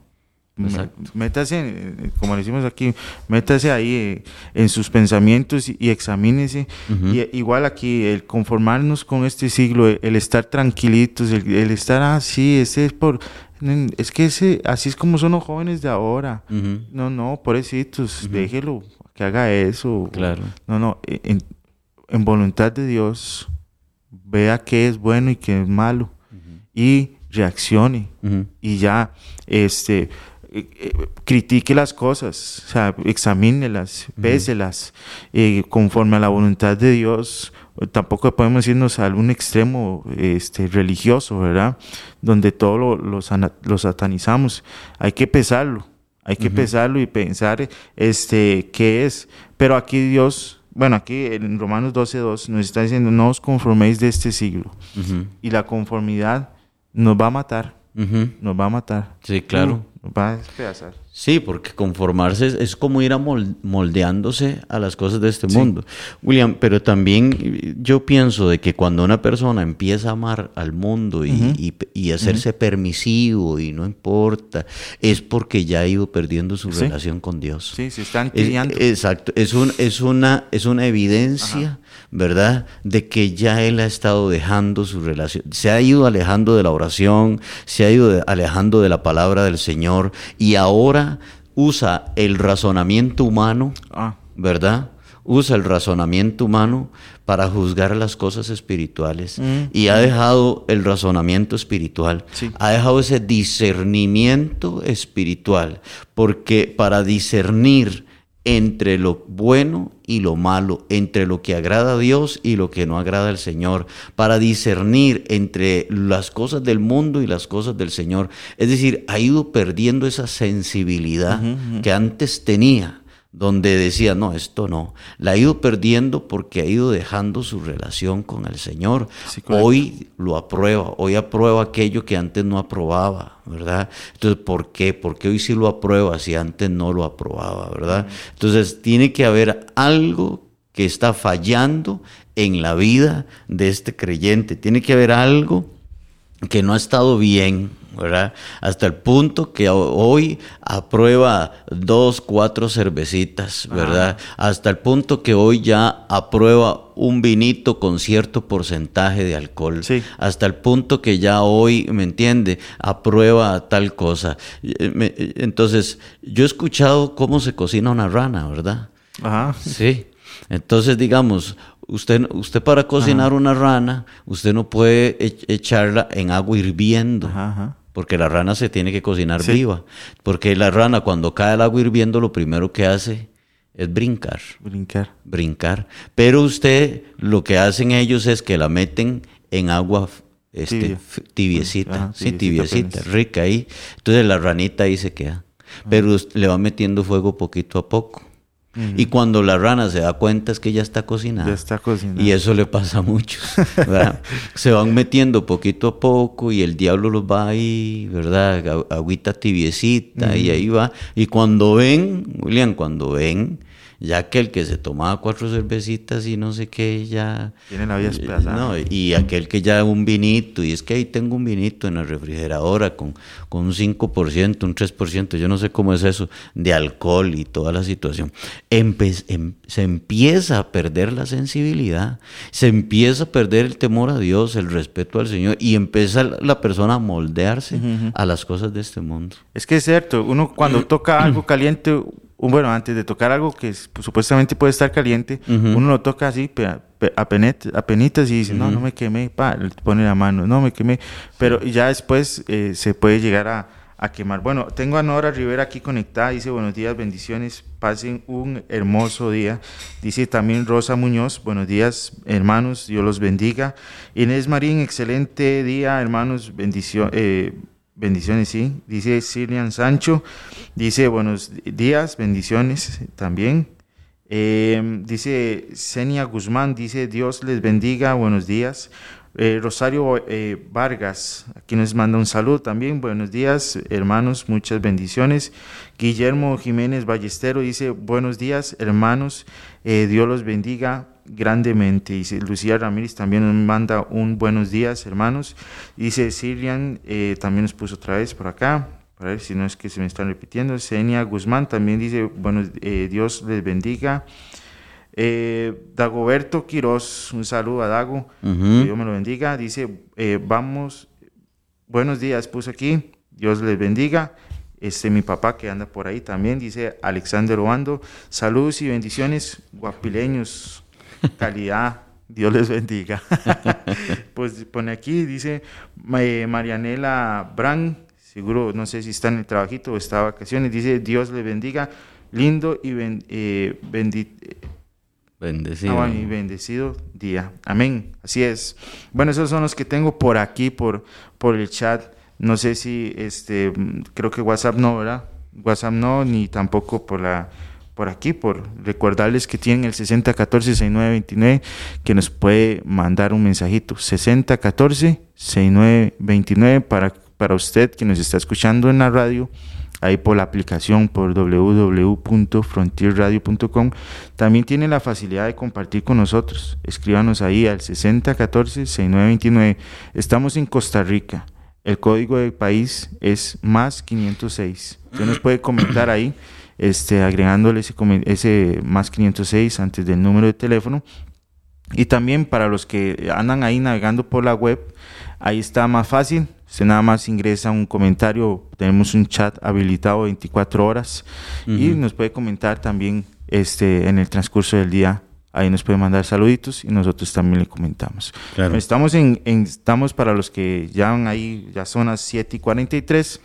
Exacto. Métase, eh, como le decimos aquí, métase ahí eh, en sus pensamientos y, examínese. Y, eh, igual aquí, el conformarnos con este siglo, el, estar tranquilitos, el, el estar así, ese es por. Es que ese, así es como son los jóvenes de ahora. No, no, pobrecitos, déjelo que haga eso. Claro. No, no, en, en voluntad de Dios, vea qué es bueno y qué es malo y reaccione y ya, este, eh, eh, critique las cosas, o sea, examínelas, péselas, eh, conforme a la voluntad de Dios. Tampoco podemos irnos a algún extremo este, religioso, ¿verdad? Donde todo lo, lo satanizamos. Hay que pesarlo, hay que pesarlo y pensar este, qué es. Pero aquí Dios, bueno, aquí en Romanos 12.2 nos está diciendo, no os conforméis de este siglo. Y la conformidad nos va a matar, nos va a matar. Sí, claro. Va a despedazar. Sí, porque conformarse es, es como ir a mol- moldeándose a las cosas de este mundo. William, pero también yo pienso de que cuando una persona empieza a amar al mundo y, y- y hacerse permisivo y no importa, es porque ya ha ido perdiendo su Sí. relación con Dios. Sí, se están Es- exacto, es, un, es, una, es una evidencia, ¿verdad?, de que ya él ha estado dejando su relación, se ha ido alejando de la oración, se ha ido alejando de la palabra del Señor y ahora usa el razonamiento humano, Ah, ¿verdad? Usa el razonamiento humano para juzgar las cosas espirituales Mm. y ha dejado el razonamiento espiritual, Sí. ha dejado ese discernimiento espiritual, porque para discernir entre lo bueno y lo malo, entre lo que agrada a Dios y lo que no agrada al Señor, para discernir entre las cosas del mundo y las cosas del Señor. Es decir, ha ido perdiendo esa sensibilidad que antes tenía donde decía, no, esto no. La ha ido perdiendo porque ha ido dejando su relación con el Señor. Sí, hoy lo aprueba, hoy aprueba aquello que antes no aprobaba, ¿verdad? Entonces, ¿por qué? Porque hoy sí lo aprueba si antes no lo aprobaba, ¿verdad? Entonces, tiene que haber algo que está fallando en la vida de este creyente. Tiene que haber algo que no ha estado bien, ¿verdad? Hasta el punto que ho- hoy aprueba dos, cuatro cervecitas, ¿verdad? Hasta el punto que hoy ya aprueba un vinito con cierto porcentaje de alcohol. Sí. Hasta el punto que ya hoy, ¿me entiende? Aprueba tal cosa. Eh, eh, Entonces, yo he escuchado cómo se cocina una rana, ¿verdad? ajá. Sí. Entonces, digamos, usted, usted para cocinar una rana, usted no puede ech- echarla en agua hirviendo. Ajá, ajá. Porque la rana se tiene que cocinar Sí. viva. Porque la rana cuando cae el agua hirviendo lo primero que hace es brincar. Brincar. Brincar. Pero usted lo que hacen ellos es que la meten en agua este, Tibia. tibiecita. Ajá, sí, tibiecita rica ahí. Entonces la ranita ahí se queda. Pero us- le va metiendo fuego poquito a poco. Y cuando la rana se da cuenta es que ya está cocinada. Ya está cocinada. Y eso le pasa a muchos, [laughs] ¿verdad? se van metiendo poquito a poco y el diablo los va ahí, ¿verdad? Agüita tibiecita y ahí va. Y cuando ven, William, cuando ven, ya que el que se tomaba cuatro cervecitas y no sé qué, ya... Tiene la vida despedazada. No, y aquel que ya un vinito, y es que ahí tengo un vinito en la refrigeradora con, con un 5%, un 3%, yo no sé cómo es eso, de alcohol y toda la situación. Empe- em- se empieza a perder la sensibilidad, se empieza a perder el temor a Dios, el respeto al Señor, y empieza la- persona a moldearse a las cosas de este mundo. Es que es cierto, uno cuando toca algo [clears throat] caliente, bueno, antes de tocar algo que es- pues, supuestamente puede estar caliente, uno lo toca así, pe- pe- apenet- apenitas y dice, no, no me quemé, pa, le pone la mano, no me quemé, pero ya después eh, se puede llegar a, a quemar. Bueno, tengo a Nora Rivera aquí conectada, dice, buenos días, bendiciones, pasen un hermoso día. Dice también Rosa Muñoz, buenos días, hermanos, Dios los bendiga. Inés Marín, excelente día, hermanos, bendición, eh, Bendiciones, sí. Dice Silian Sancho. Dice buenos días, bendiciones también. Eh, dice Senia Guzmán, dice Dios les bendiga, buenos días. Eh, Rosario eh, Vargas, aquí nos manda un saludo también. Buenos días, hermanos, muchas bendiciones. Guillermo Jiménez Ballestero dice, buenos días, hermanos, Dios los bendiga grandemente. Dice Lucía Ramírez también nos manda un buenos días, hermanos. Dice Sirian, también nos puso otra vez por acá. Para ver si no es que se me están repitiendo. Senia Guzmán también dice, buenos, Dios les bendiga. Eh, Dagoberto Quiroz, un saludo a Dago, que Dios me lo bendiga. Dice, eh, vamos, buenos días, puse aquí, Dios les bendiga. Este, mi papá que anda por ahí también, dice Alexander Oando, saludos y bendiciones, guapileños, calidad, Dios les bendiga. [laughs] pues pone aquí, dice eh, Marianela Brand, seguro, no sé si está en el trabajito o está de vacaciones, dice Dios les bendiga, lindo y eh, bendito Bendecido. Ah, y bendecido día. Amén. Así es. Bueno, esos son los que tengo por aquí, por, por el chat. No sé si, este, creo que WhatsApp no, ¿verdad? WhatsApp no, ni tampoco por la por aquí, por recordarles que tienen el 6014-6929, que nos puede mandar un mensajito. 6014-6929 para, para usted que nos está escuchando en la radio ahí por la aplicación por www.frontierradio.com. También tiene la facilidad de compartir con nosotros. Escríbanos ahí al 6014-6929. Estamos en Costa Rica. El código del país es más 506. Usted nos puede comentar ahí, este, agregándole ese, ese más 506 antes del número de teléfono. Y también para los que andan ahí navegando por la web, ahí está más fácil Usted nada más ingresa un comentario, tenemos un chat habilitado 24 horas y nos puede comentar también este, en el transcurso del día. Ahí nos puede mandar saluditos y nosotros también le comentamos. Estamos, en, estamos para los que ya van ahí, ya son las 7 y 43.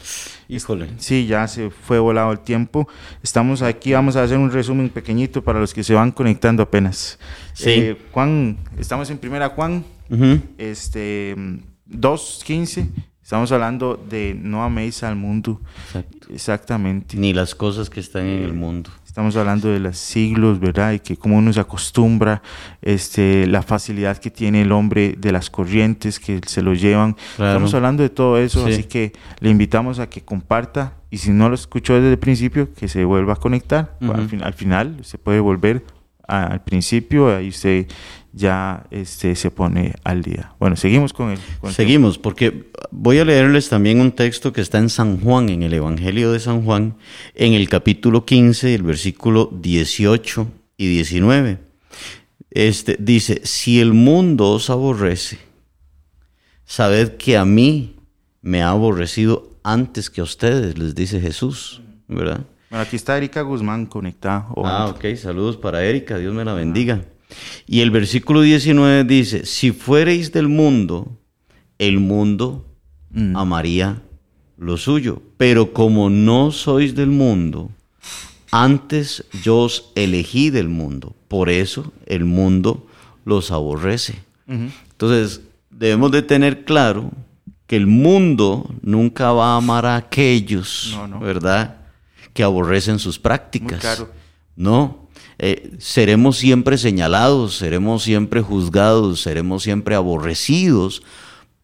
Híjole. Sí, ya se fue volado el tiempo. Estamos aquí, vamos a hacer un resumen pequeñito para los que se van conectando apenas. Sí. Eh, Juan, estamos en primera Juan, este, 2.15 Estamos hablando de no améis al mundo. Exactamente. Ni las cosas que están en el mundo. Estamos hablando de los siglos, ¿verdad? Y que cómo uno se acostumbra, este, la facilidad que tiene el hombre de las corrientes que se lo llevan. Estamos hablando de todo eso, así que le invitamos a que comparta y si no lo escuchó desde el principio, que se vuelva a conectar. al, al, final se puede volver al principio, ahí usted ya este, se pone al día. Bueno, seguimos con él. Seguimos, porque voy a leerles también un texto que está en San Juan, en el Evangelio de San Juan, en el capítulo 15, el versículo 18 y 19. Este, dice, si el mundo os aborrece, sabed que a mí me ha aborrecido antes que a ustedes, les dice Jesús, ¿verdad? Bueno, aquí está Erika Guzmán conectada. Ah, ok, saludos para Erika, Dios me la bendiga. Y el versículo 19 dice, si fuereis del mundo, el mundo mm. amaría lo suyo, pero como no sois del mundo, antes yo os elegí del mundo, por eso el mundo los aborrece. Entonces, debemos de tener claro que el mundo nunca va a amar a aquellos, ¿verdad? Que aborrecen sus prácticas. No, eh, seremos siempre señalados, seremos siempre juzgados, seremos siempre aborrecidos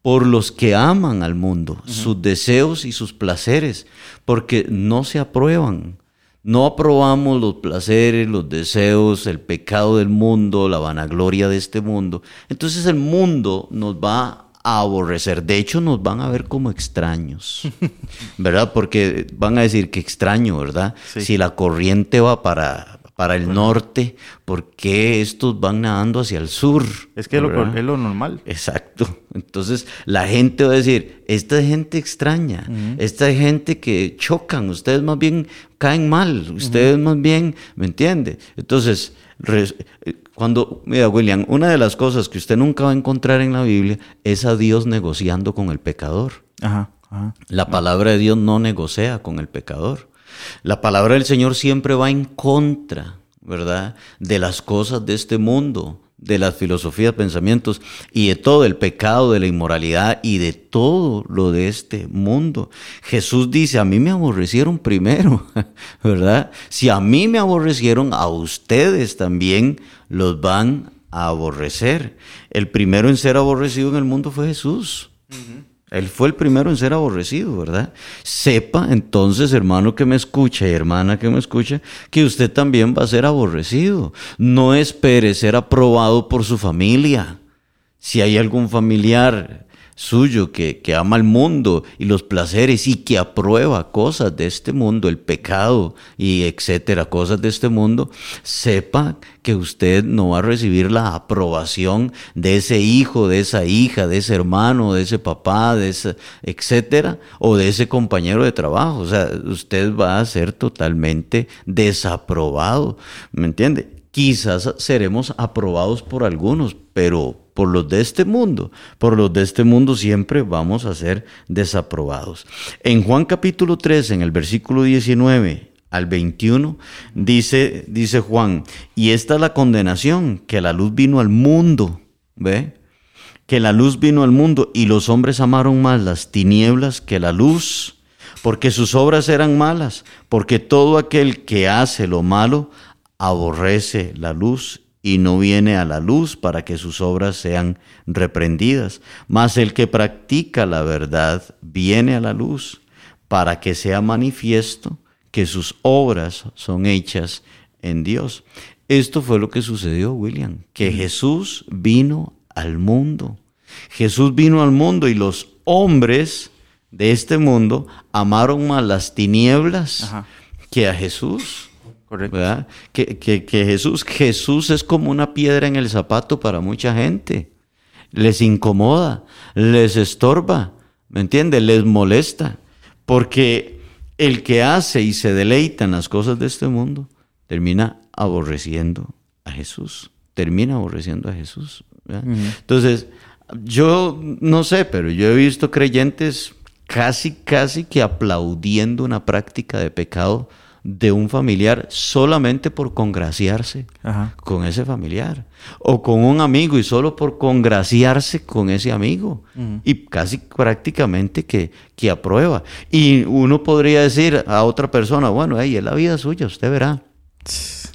por los que aman al mundo, sus deseos y sus placeres, porque no se aprueban. No aprobamos los placeres, los deseos, el pecado del mundo, la vanagloria de este mundo. Entonces el mundo nos va a aborrecer. De hecho, nos van a ver como extraños, [laughs] ¿verdad? Porque van a decir que extraño, ¿verdad? Si la corriente va para, para el norte, ¿por qué estos van nadando hacia el sur? Es que es lo, normal. Exacto. Entonces la gente va a decir, esta gente extraña, esta gente que chocan, ustedes más bien caen mal, ustedes más bien, ¿me entiende? Entonces, cuando, mira William, una de las cosas que usted nunca va a encontrar en la Biblia es a Dios negociando con el pecador. Ajá, La palabra de Dios no negocia con el pecador. La palabra del Señor siempre va en contra, ¿verdad? De las cosas de este mundo, de las filosofías, pensamientos y de todo el pecado, de la inmoralidad y de todo lo de este mundo. Jesús dice, a mí me aborrecieron primero, [laughs] ¿verdad? Si a mí me aborrecieron, a ustedes también los van a aborrecer. El primero en ser aborrecido en el mundo fue Jesús. Él fue el primero en ser aborrecido, ¿verdad? Sepa entonces, hermano que me escucha y hermana que me escucha, que usted también va a ser aborrecido. No espere ser aprobado por su familia. Si hay algún familiar suyo que, que, ama el mundo y los placeres y que aprueba cosas de este mundo, el pecado y etcétera, cosas de este mundo, sepa que usted no va a recibir la aprobación de ese hijo, de esa hija, de ese hermano, de ese papá, de ese etcétera, o de ese compañero de trabajo. O sea, usted va a ser totalmente desaprobado. ¿Me entiende? Quizás seremos aprobados por algunos, pero por los de este mundo, por los de este mundo siempre vamos a ser desaprobados. En Juan capítulo 3, en el versículo 19 al 21, dice, dice Juan, y esta es la condenación, que la luz vino al mundo, ¿ve? Que la luz vino al mundo y los hombres amaron más las tinieblas que la luz, porque sus obras eran malas, porque todo aquel que hace lo malo aborrece la luz y no viene a la luz para que sus obras sean reprendidas. Mas el que practica la verdad viene a la luz para que sea manifiesto que sus obras son hechas en Dios. Esto fue lo que sucedió, William, que Jesús vino al mundo. Jesús vino al mundo y los hombres de este mundo amaron más las tinieblas que a Jesús. ¿Verdad? Que, que, Jesús, Jesús es como una piedra en el zapato para mucha gente. Les incomoda, les estorba, ¿me entiendes? Les molesta. Porque el que hace y se deleita en las cosas de este mundo termina aborreciendo a Jesús. Termina aborreciendo a Jesús. Entonces, yo no sé, pero yo he visto creyentes casi, casi que aplaudiendo una práctica de pecado de un familiar solamente por congraciarse con ese familiar o con un amigo y solo por congraciarse con ese amigo y casi prácticamente que, que aprueba. Y uno podría decir a otra persona, bueno, ahí es la vida suya, usted verá.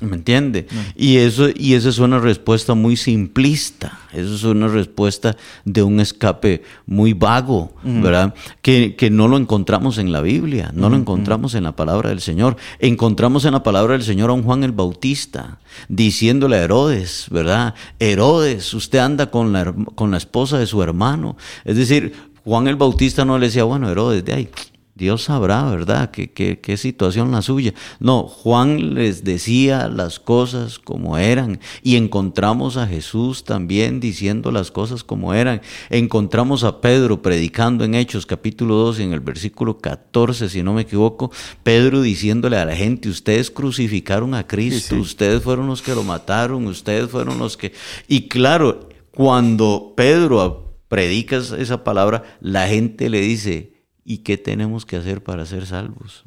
¿Me entiende? Y, eso, y esa es una respuesta muy simplista, eso es una respuesta de un escape muy vago, ¿verdad? Que, no lo encontramos en la Biblia, no lo encontramos en la palabra del Señor. Encontramos en la palabra del Señor a un Juan el Bautista diciéndole a Herodes, ¿verdad? Herodes, usted anda con la, con la esposa de su hermano. Es decir, Juan el Bautista no le decía, bueno, Herodes, de ahí Dios sabrá, ¿verdad? ¿Qué, qué, situación la suya? No, Juan les decía las cosas como eran y encontramos a Jesús también diciendo las cosas como eran. Encontramos a Pedro predicando en Hechos capítulo 2 en el versículo 14, si no me equivoco, Pedro diciéndole a la gente, ustedes crucificaron a Cristo, ustedes fueron los que lo mataron, ustedes fueron los que... Y claro, cuando Pedro predica esa palabra, la gente le dice, ¿Y qué tenemos que hacer para ser salvos?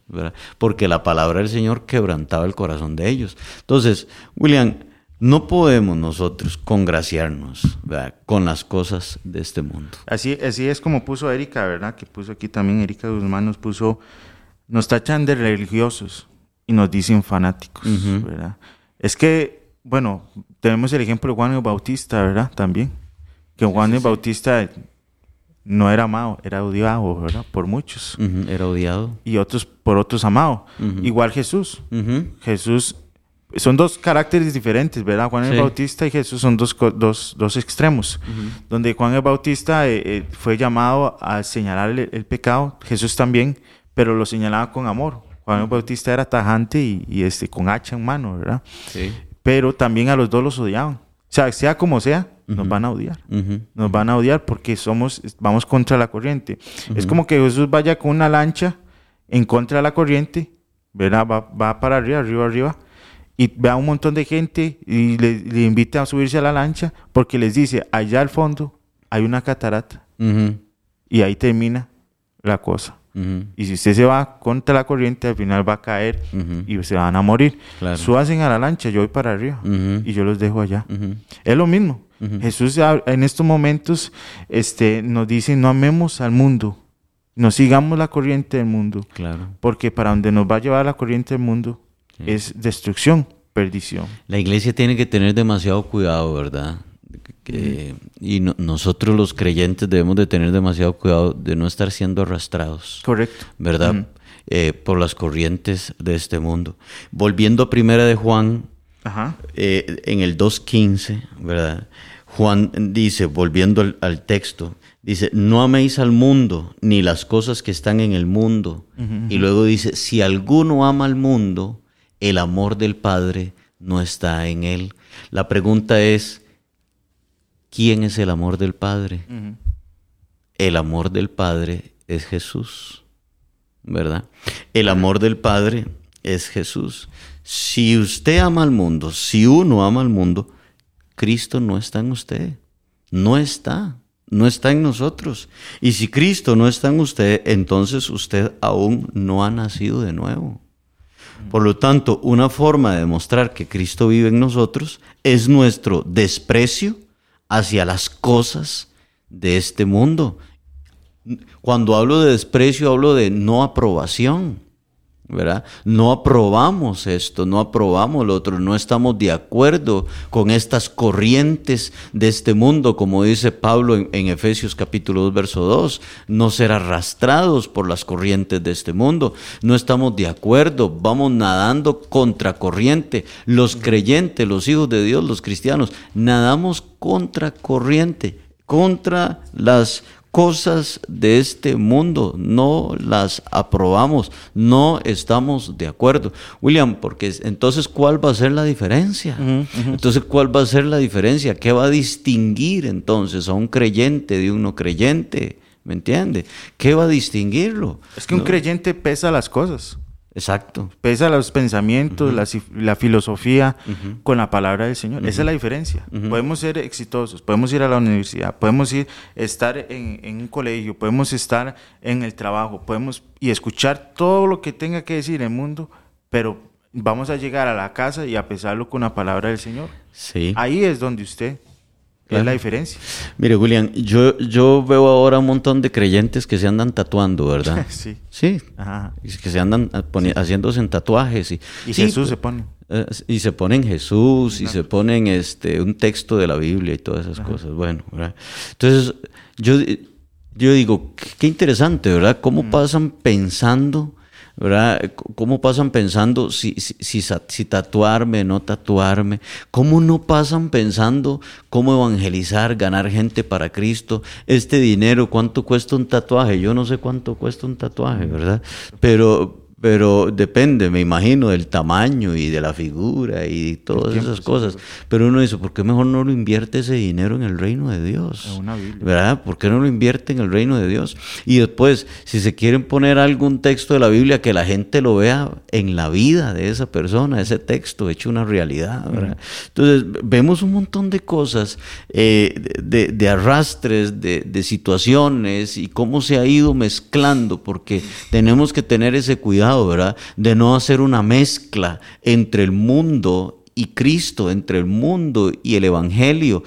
Porque la palabra del Señor quebrantaba el corazón de ellos. Entonces, William, no podemos nosotros congraciarnos con las cosas de este mundo. Así, así es como puso Erika, ¿verdad? Que puso aquí también Erika Guzmán, nos puso, nos tachan de religiosos y nos dicen fanáticos, ¿verdad? Es que, bueno, tenemos el ejemplo de Juan el Bautista, ¿verdad? También. Que Juan el Bautista no era amado, era odiado, ¿verdad? Por muchos. era odiado. Y otros por otros amado. Igual Jesús. Jesús, son dos caracteres diferentes, ¿verdad? Juan el Bautista y Jesús son dos, dos, dos extremos. Donde Juan el Bautista eh, eh, fue llamado a señalar el, pecado, Jesús también, pero lo señalaba con amor. Juan el Bautista era tajante y, este, con hacha en mano, ¿verdad? Sí. Pero también a los dos los odiaban. O sea, sea como sea, nos van a odiar. Nos van a odiar porque somos, vamos contra la corriente. Es como que Jesús vaya con una lancha en contra de la corriente, ¿verdad? Va, va para arriba, arriba, arriba, y ve a un montón de gente y le, invita a subirse a la lancha porque les dice, allá al fondo hay una catarata. Y ahí termina la cosa. Y si usted se va contra la corriente, al final va a caer y se van a morir. Claro. Suasen a la lancha, yo voy para arriba y yo los dejo allá. Es lo mismo. Jesús en estos momentos este, nos dice, no amemos al mundo, no sigamos la corriente del mundo. Claro. Porque para donde nos va a llevar la corriente del mundo es destrucción. perdición. La iglesia tiene que tener demasiado cuidado, ¿verdad? Que- y no- nosotros los creyentes debemos de tener demasiado cuidado de no estar siendo arrastrados. Correcto. ¿verdad? Eh, por las corrientes de este mundo. Volviendo a Primera de Juan, Ajá. eh, en el 2.15, ¿verdad? Juan dice, volviendo al, al texto, dice, no améis al mundo ni las cosas que están en el mundo. Y luego dice, si alguno ama al mundo, el amor del Padre no está en él. La pregunta es, ¿quién es el amor del Padre? El amor del Padre es Jesús, ¿verdad? El amor del Padre es Jesús. Si usted ama al mundo, si uno ama al mundo, Cristo no está en usted. No está. No está en nosotros. Y si Cristo no está en usted, entonces usted aún no ha nacido de nuevo. Por lo tanto, una forma de demostrar que Cristo vive en nosotros es nuestro desprecio hacia las cosas de este mundo. Cuando hablo de desprecio, hablo de no aprobación. ¿Verdad? No aprobamos esto, no aprobamos lo otro, no estamos de acuerdo con estas corrientes de este mundo, como dice Pablo en, Efesios capítulo 2, verso 2, no ser arrastrados por las corrientes de este mundo, no estamos de acuerdo, vamos nadando contra corriente, los creyentes, los hijos de Dios, los cristianos, nadamos contra corriente, contra las cosas de este mundo, no las aprobamos, no estamos de acuerdo. William, porque es- entonces, ¿cuál va a ser la diferencia? Entonces, ¿cuál va a ser la diferencia? ¿Qué va a distinguir entonces a un creyente de un no creyente? ¿Me entiende? ¿Qué va a distinguirlo? Es que un creyente pesa las cosas. Exacto. Pesa los pensamientos, la, filosofía con la palabra del Señor. Esa es la diferencia. Podemos ser exitosos, podemos ir a la universidad, podemos ir estar en, en un colegio, podemos estar en el trabajo, podemos y escuchar todo lo que tenga que decir el mundo, pero vamos a llegar a la casa y a pesarlo con la palabra del Señor. Sí. Ahí es donde usted es Claro. la diferencia. Mire, William, yo, yo veo ahora un montón de creyentes que se andan tatuando, ¿verdad? [laughs] Sí. Sí, Ajá. que se andan a poni- haciéndose en tatuajes y, Y Sí, Jesús se pone. eh, y se ponen Jesús y se ponen este un texto de la Biblia y todas esas cosas. Bueno, ¿verdad? entonces yo, yo digo, qué qué interesante, ¿verdad? ¿Cómo pasan pensando, ¿verdad? ¿Cómo pasan pensando si, si, si, si tatuarme, no tatuarme? ¿Cómo no pasan pensando cómo evangelizar, ganar gente para Cristo? Este dinero, ¿cuánto cuesta un tatuaje? Yo no sé cuánto cuesta un tatuaje, ¿verdad? Pero... Pero depende, me imagino, del tamaño y de la figura y todas esas cosas. Pero uno dice, ¿por qué mejor no lo invierte ese dinero en el reino de Dios? Una. ¿Verdad? ¿Por qué no lo invierte en el reino de Dios? Y después, si se quieren poner algún texto de la Biblia, que la gente lo vea en la vida de esa persona, ese texto hecho una realidad, ¿verdad? Entonces, vemos un montón de cosas, eh, de, de arrastres, de, de situaciones y cómo se ha ido mezclando, porque tenemos que tener ese cuidado, ¿verdad? De no hacer una mezcla entre el mundo y Cristo, entre el mundo y el Evangelio,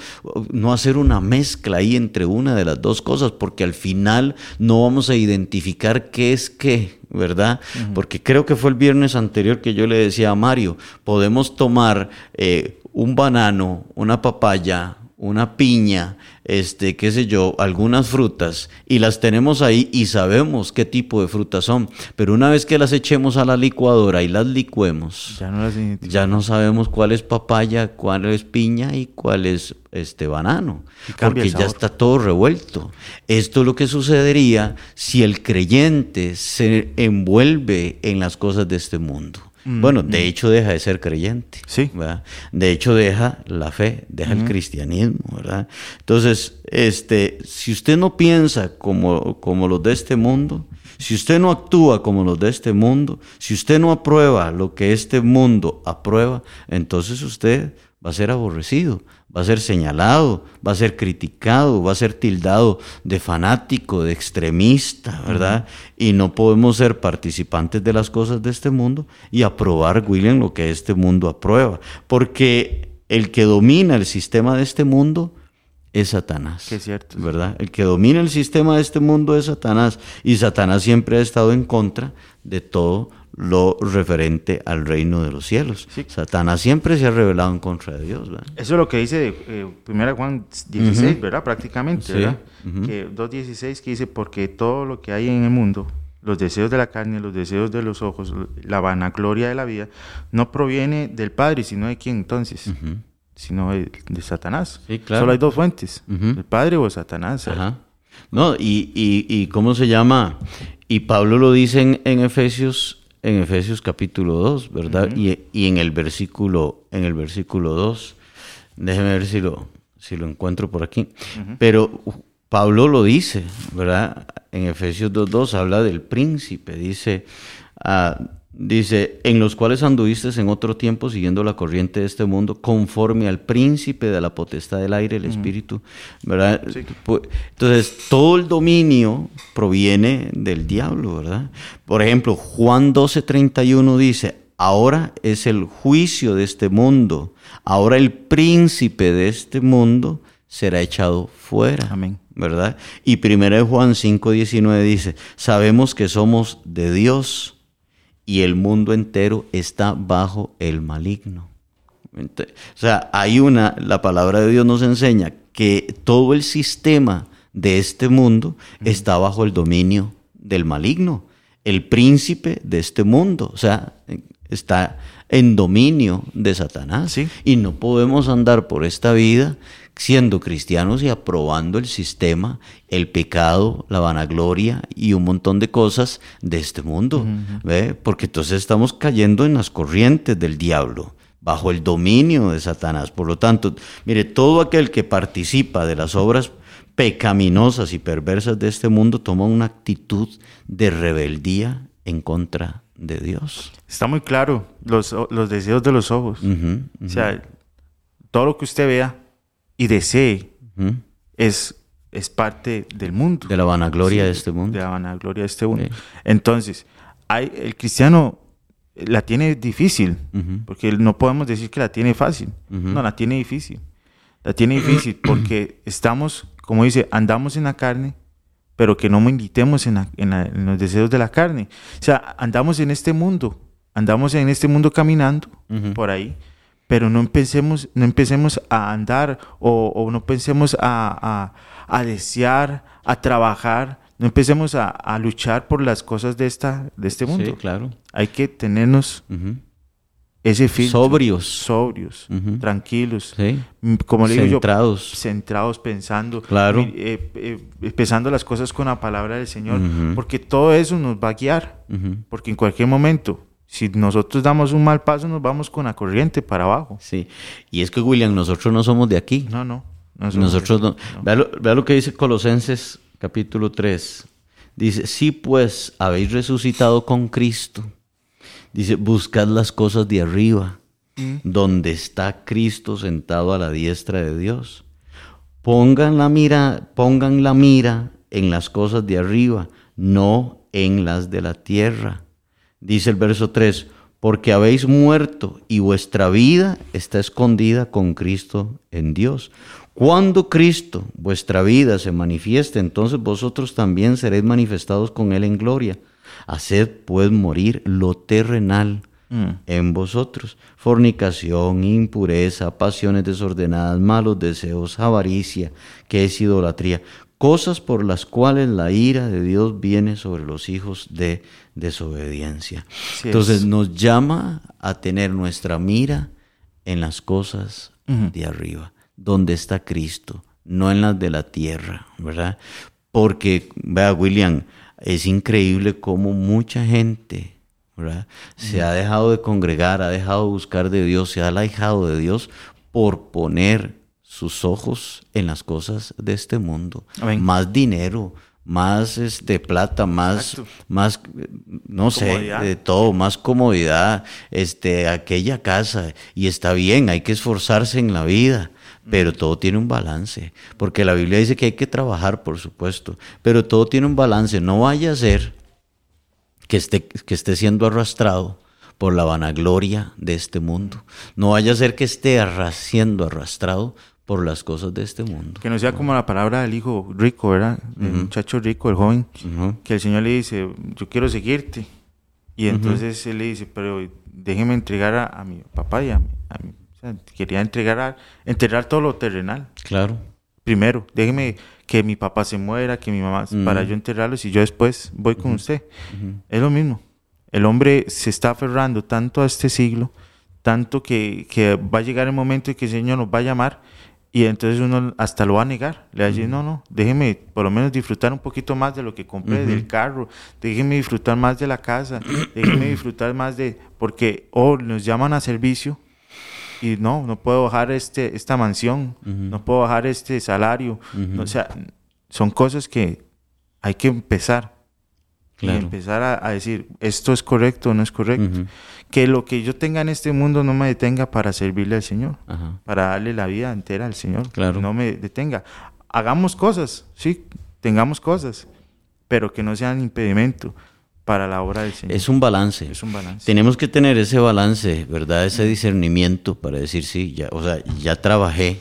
no hacer una mezcla ahí entre una de las dos cosas, porque al final no vamos a identificar qué es qué, ¿verdad? Porque creo que fue el viernes anterior que yo le decía a Mario, podemos tomar eh, un banano, una papaya, una piña, este, qué sé yo, algunas frutas y las tenemos ahí y sabemos qué tipo de frutas son, pero una vez que las echemos a la licuadora y las licuemos, Ya no las ya no sabemos cuál es papaya, cuál es piña y cuál es este banano, porque ya está todo revuelto. Esto es lo que sucedería si el creyente se envuelve en las cosas de este mundo. Bueno, de hecho deja de ser creyente. Mm, Sí. ¿verdad? De hecho deja la fe, deja el cristianismo, ¿verdad? Entonces, este, si usted no piensa como, como los de este mundo, si usted no actúa como los de este mundo, si usted no aprueba lo que este mundo aprueba, entonces usted va a ser aborrecido, va a ser señalado, va a ser criticado, va a ser tildado de fanático, de extremista, ¿verdad? Y no podemos ser participantes de las cosas de este mundo y aprobar, William, lo que este mundo aprueba, porque el que domina el sistema de este mundo es Satanás. Que es cierto. ¿Verdad? El que domina el sistema de este mundo es Satanás y Satanás siempre ha estado en contra de todo lo referente al reino de los cielos. Satanás siempre se ha revelado en contra de Dios. ¿verdad? Eso es lo que dice eh, 1 Juan 16, ¿verdad? Prácticamente, ¿verdad? Que 2.16 que dice, porque todo lo que hay en el mundo, los deseos de la carne, los deseos de los ojos, la vanagloria de la vida, no proviene del Padre, sino de quién entonces, sino de, de Satanás. Sí, claro. Solo hay dos fuentes, el Padre o Satanás. Ajá. No, y, y, y ¿cómo se llama? Y Pablo lo dice en, en Efesios, en Efesios capítulo 2, ¿verdad? y, y en el versículo, en el versículo 2, déjeme ver si lo, si lo encuentro por aquí. Pero Pablo lo dice, ¿verdad? En Efesios 2.2 habla del príncipe, dice, ah, dice, en los cuales anduviste en otro tiempo siguiendo la corriente de este mundo, conforme al príncipe de la potestad del aire, el espíritu, ¿verdad? Entonces, todo el dominio proviene del diablo, ¿verdad? Por ejemplo, Juan 12.31 dice, ahora es el juicio de este mundo, ahora el príncipe de este mundo será echado fuera. Amén. ¿verdad? Y 1 Juan 5:19 dice, sabemos que somos de Dios y el mundo entero está bajo el maligno. O sea, hay una, la palabra de Dios nos enseña que todo el sistema de este mundo está bajo el dominio del maligno, el príncipe de este mundo, o sea, está en dominio de Satanás. Sí. Y no podemos andar por esta vida siendo cristianos y aprobando el sistema, el pecado, la vanagloria y un montón de cosas de este mundo. ¿ve? Porque entonces estamos cayendo en las corrientes del diablo, bajo el dominio de Satanás. Por lo tanto, mire, todo aquel que participa de las obras pecaminosas y perversas de este mundo toma una actitud de rebeldía en contra de Dios. Está muy claro, los, los deseos de los ojos. O sea, todo lo que usted vea y desee es, es parte del mundo. De la vanagloria Sí, de este mundo. De la vanagloria de este mundo. Sí. Entonces, hay, el cristiano la tiene difícil, porque no podemos decir que la tiene fácil. No, la tiene difícil. La tiene difícil [clears throat] porque estamos, como dice, andamos en la carne, pero que no militemos en, la- en la- en los deseos de la carne. O sea, andamos en este mundo, andamos en este mundo caminando por ahí, pero no empecemos, no empecemos a andar o, o no pensemos a, a- a desear, a trabajar, no empecemos a, a luchar por las cosas de, esta, de este mundo. Sí, claro. Hay que tenernos Ujú. ese filtro. Sobrios. Sobrios, Ujú. tranquilos. Sí. Mm, Como le digo Centrados. yo, centrados, pensando. Claro. mi- eh, eh, pensando las cosas con la palabra del Señor. Ujú. Porque todo eso nos va a guiar. Porque en cualquier momento, si nosotros damos un mal paso, nos vamos con la corriente para abajo. Sí. Y es que, William, nosotros no somos de aquí. No, no. no Nosotros no. Vea, lo, vea lo que dice Colosenses capítulo 3. Dice, si pues habéis resucitado con Cristo, dice, buscad las cosas de arriba, donde está Cristo sentado a la diestra de Dios. Pongan la mira, pongan la mira en las cosas de arriba, no en las de la tierra. Dice el verso 3, porque habéis muerto y vuestra vida está escondida con Cristo en Dios. Cuando Cristo, vuestra vida, se manifieste, entonces vosotros también seréis manifestados con Él en gloria. Haced pues morir lo terrenal en vosotros. Fornicación, impureza, pasiones desordenadas, malos deseos, avaricia, que es idolatría. Cosas por las cuales la ira de Dios viene sobre los hijos de desobediencia. Así Entonces es. nos llama a tener nuestra mira en las cosas de arriba, donde está Cristo, no en las de la tierra, ¿verdad? Porque, vea, William, es increíble cómo mucha gente, ¿verdad? Se ha dejado de congregar, ha dejado de buscar de Dios, se ha alejado de Dios por poner sus ojos en las cosas de este mundo. Amén. Más dinero, más este plata, más, Exacto. más no sé, de todo, más comodidad, este, aquella casa, y está bien, hay que esforzarse en la vida, pero todo tiene un balance, porque la Biblia dice que hay que trabajar, por supuesto, pero todo tiene un balance, no vaya a ser que esté, que esté siendo arrastrado por la vanagloria de este mundo, no vaya a ser que esté siendo arrastrado por las cosas de este mundo. Que no sea como la palabra del hijo rico, ¿verdad? El muchacho rico, el joven, que el Señor le dice, yo quiero seguirte, Y entonces él le dice, pero déjeme entregar a, a mi papá y a mi... a mi- o sea, quería entregar a, enterrar todo lo terrenal. Claro. Primero, déjeme que mi papá se muera, que mi mamá, para yo enterrarlos y yo después voy con usted. Es lo mismo. El hombre se está aferrando tanto a este siglo, tanto que, que va a llegar el momento en que el Señor nos va a llamar y entonces uno hasta lo va a negar. Le va a decir, no, no, déjeme por lo menos disfrutar un poquito más de lo que compré, del carro, déjeme disfrutar más de la casa, déjeme [clears throat] disfrutar más de... Porque, oh, nos llaman a servicio y no, no puedo bajar este, esta mansión, no puedo bajar este salario. No, o sea, son cosas que hay que empezar. Claro. Y empezar a, a decir, esto es correcto o no es correcto. Que lo que yo tenga en este mundo no me detenga para servirle al Señor, Ajá. para darle la vida entera al Señor. Claro. No me detenga. Hagamos cosas, sí, tengamos cosas, pero que no sean impedimento para la obra del Señor. Es un balance. Es un balance. Tenemos que tener ese balance, ¿verdad? Ese discernimiento para decir, sí, ya, o sea, ya trabajé,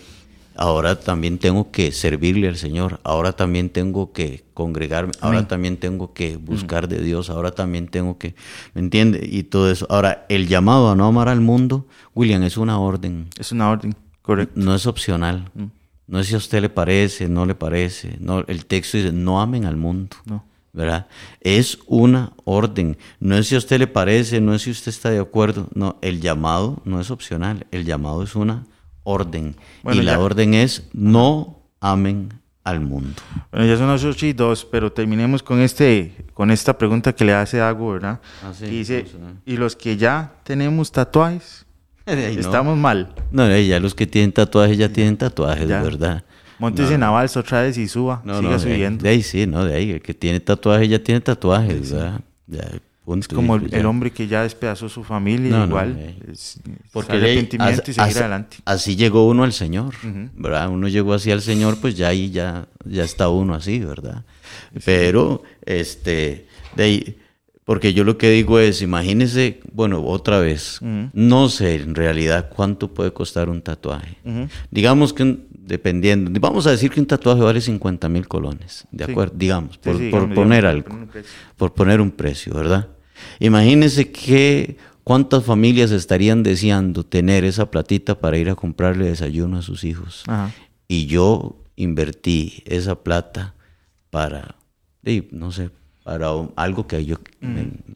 ahora también tengo que servirle al Señor, ahora también tengo que congregarme, ahora también tengo que buscar de Dios, ahora también tengo que, ¿me entiende? Y todo eso. Ahora, el llamado a no amar al mundo, William, es una orden, Es una orden, correcto. no es opcional. No es si a usted le parece, no le parece. No, el texto dice, no amen al mundo. No. ¿verdad? Es una orden. No es si a usted le parece, no es si usted está de acuerdo. No, el llamado no es opcional. El llamado es una orden. Bueno, y la orden es no amen al mundo. Bueno, ya son las 8 y 2, pero terminemos con, este, con esta pregunta que le hace Agu, ¿verdad? Ah, sí, Y dice. ¿y los que ya tenemos tatuajes? [laughs] No. Estamos mal. No, ya los que tienen tatuajes ya tienen tatuajes, Ya. ¿verdad? Montes en Navals otra vez y suba, No, siga no, de subiendo. de ahí sí, no, de ahí. El que tiene tatuajes ya tiene tatuajes, ¿verdad? Ya, punto. Como el, hombre que ya despedazó su familia, No, no, igual. eh. es- Porque es arrepentimiento y seguir adelante. Así llegó uno al Señor, ¿verdad? Uno llegó así al Señor, pues ya ahí ya, ya está uno así, ¿verdad? Pero, este, de porque yo lo que digo es, imagínese, bueno, otra vez, no sé en realidad cuánto puede costar un tatuaje. Digamos que, dependiendo, vamos a decir que un tatuaje vale 50 mil colones, ¿de Sí. acuerdo? Digamos, Sí, por, sí, por digamos, poner digamos, algo, por poner un precio, ¿verdad? Imagínese que cuántas familias estarían deseando tener esa platita para ir a comprarle desayuno a sus hijos. Ajá. Y yo invertí esa plata para, no sé, para algo que yo,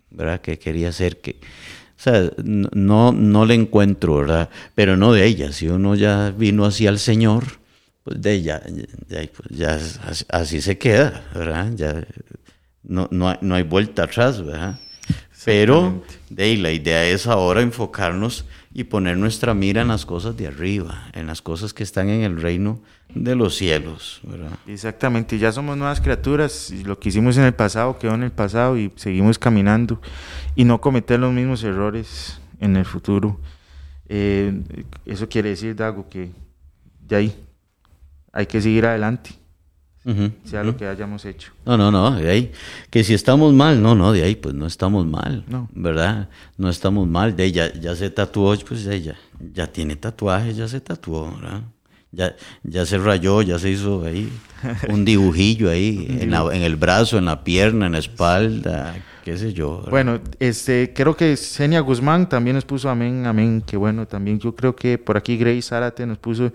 ¿verdad? Que quería hacer que... O sea, no, no le encuentro, ¿verdad? Pero no de ella. Si uno ya vino así al Señor, pues de ella, ya, pues ya así, así se queda, ¿verdad? Ya no, no, hay, no hay vuelta atrás, ¿verdad? Pero de ahí, la idea es ahora enfocarnos y poner nuestra mira en las cosas de arriba, en las cosas que están en el reino de los cielos, ¿verdad? Exactamente, ya somos nuevas criaturas y lo que hicimos en el pasado quedó en el pasado y seguimos caminando y no cometer los mismos errores en el futuro. Eh, eso quiere decir, Dago, que de ahí hay que seguir adelante, Sea lo que hayamos hecho. No, no, no, de ahí. Que si estamos mal, no, no, de ahí, pues no estamos mal, No. ¿verdad? No estamos mal, de ahí ya, ya se tatuó, pues de ahí ya, ya tiene tatuaje, ya se tatuó, ¿verdad? Ya, ya se rayó, ya se hizo ahí [laughs] un dibujillo ahí, en, la- en el brazo, en la pierna, en la espalda, Bueno, este, creo que Senia Guzmán también nos puso amén, amén, que bueno, también. Yo creo que por aquí Grace Zárate nos puso,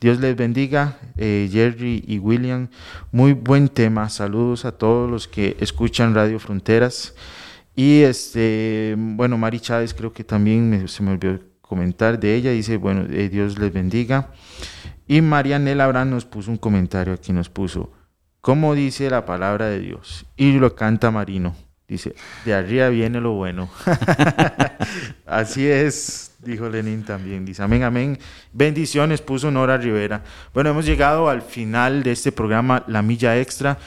Dios les bendiga, eh, Jerry y William, muy buen tema, saludos a todos los que escuchan Radio Fronteras, y este, bueno, Mari Chávez creo que también se me olvidó comentar de ella, dice, bueno, eh, Dios les bendiga, y Marianela Abraham nos puso un comentario aquí, nos puso, ¿cómo dice la palabra de Dios? Y lo canta Marino. Dice, de arriba viene lo bueno. [laughs] Así es, dijo Lenin también. Dice, amén, amén. Bendiciones, puso Nora Rivera. Bueno, hemos llegado al final de este programa, La Milla Extra.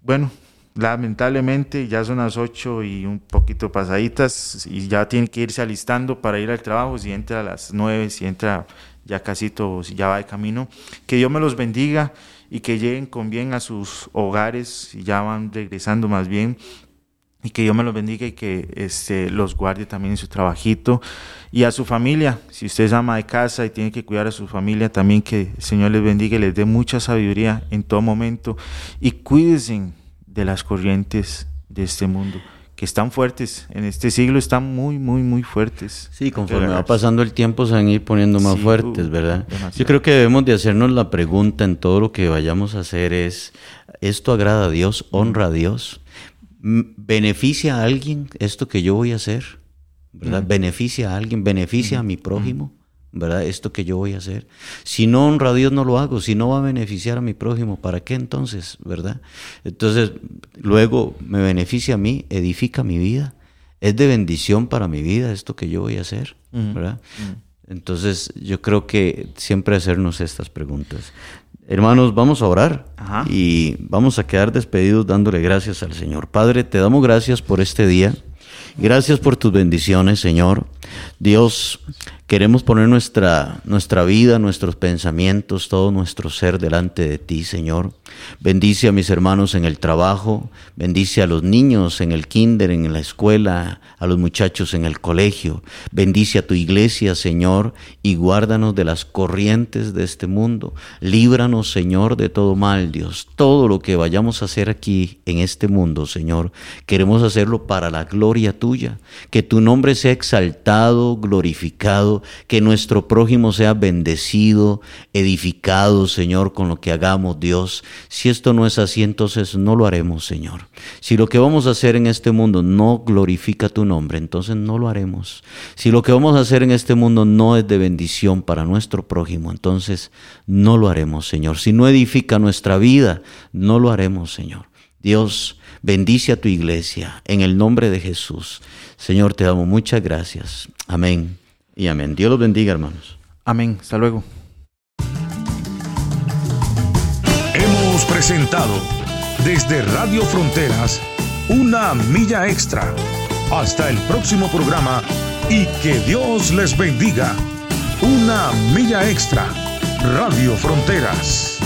Bueno, lamentablemente ya son las 8 y un poquito pasaditas y ya tiene que irse alistando para ir al trabajo. Si entra a las 9, si entra ya casito, si ya va de camino. Que Dios me los bendiga y que lleguen con bien a sus hogares y ya van regresando más bien y que Dios me los bendiga y que este, los guarde también en su trabajito y a su familia. Si usted es ama de casa y tiene que cuidar a su familia, también que el Señor les bendiga y les dé mucha sabiduría en todo momento y cuídense de las corrientes de este mundo. que están fuertes. En este siglo están muy, muy, muy fuertes. Sí, conforme va pasando el tiempo se van a ir poniendo más Sí, fuertes, uh, ¿verdad? demasiado. Yo creo que debemos de hacernos la pregunta en todo lo que vayamos a hacer es, ¿esto agrada a Dios? ¿Honra a Dios? ¿Beneficia a alguien esto que yo voy a hacer? ¿Verdad? ¿Beneficia a alguien? ¿Beneficia a mi prójimo? ¿Verdad? Esto que yo voy a hacer. Si no honra a Dios, no lo hago. Si no va a beneficiar a mi prójimo, ¿para qué entonces? ¿Verdad? Entonces, luego me beneficia a mí, edifica mi vida. Es de bendición para mi vida esto que yo voy a hacer. ¿Verdad? Entonces, yo creo que siempre hacernos estas preguntas. Hermanos, vamos a orar Ajá. y vamos a quedar despedidos dándole gracias al Señor. Padre, te damos gracias por este día. Gracias por tus bendiciones, Señor. Dios, queremos poner nuestra, nuestra vida, nuestros pensamientos, todo nuestro ser delante de ti, Señor. Bendice a mis hermanos en el trabajo, bendice a los niños en el kinder, en la escuela, a los muchachos en el colegio. Bendice a tu iglesia, Señor, y guárdanos de las corrientes de este mundo. Líbranos, Señor, de todo mal, Dios. Todo lo que vayamos a hacer aquí en este mundo, Señor, queremos hacerlo para la gloria tuya. Que tu nombre sea glorificado, que nuestro prójimo sea bendecido, edificado, Señor, con lo que hagamos, Dios. Si esto no es así, entonces no lo haremos, Señor. Si lo que vamos a hacer en este mundo no glorifica tu nombre, entonces no lo haremos. Si lo que vamos a hacer en este mundo no es de bendición para nuestro prójimo, entonces no lo haremos, Señor. Si no edifica nuestra vida, no lo haremos, Señor. Dios, bendice a tu iglesia en el nombre de Jesús. Señor, te damos muchas gracias. Amén y amén. Dios los bendiga, hermanos. Amén. Hasta luego. Hemos presentado desde Radio Fronteras una milla extra. Hasta el próximo programa y que Dios les bendiga. Una milla extra. Radio Fronteras.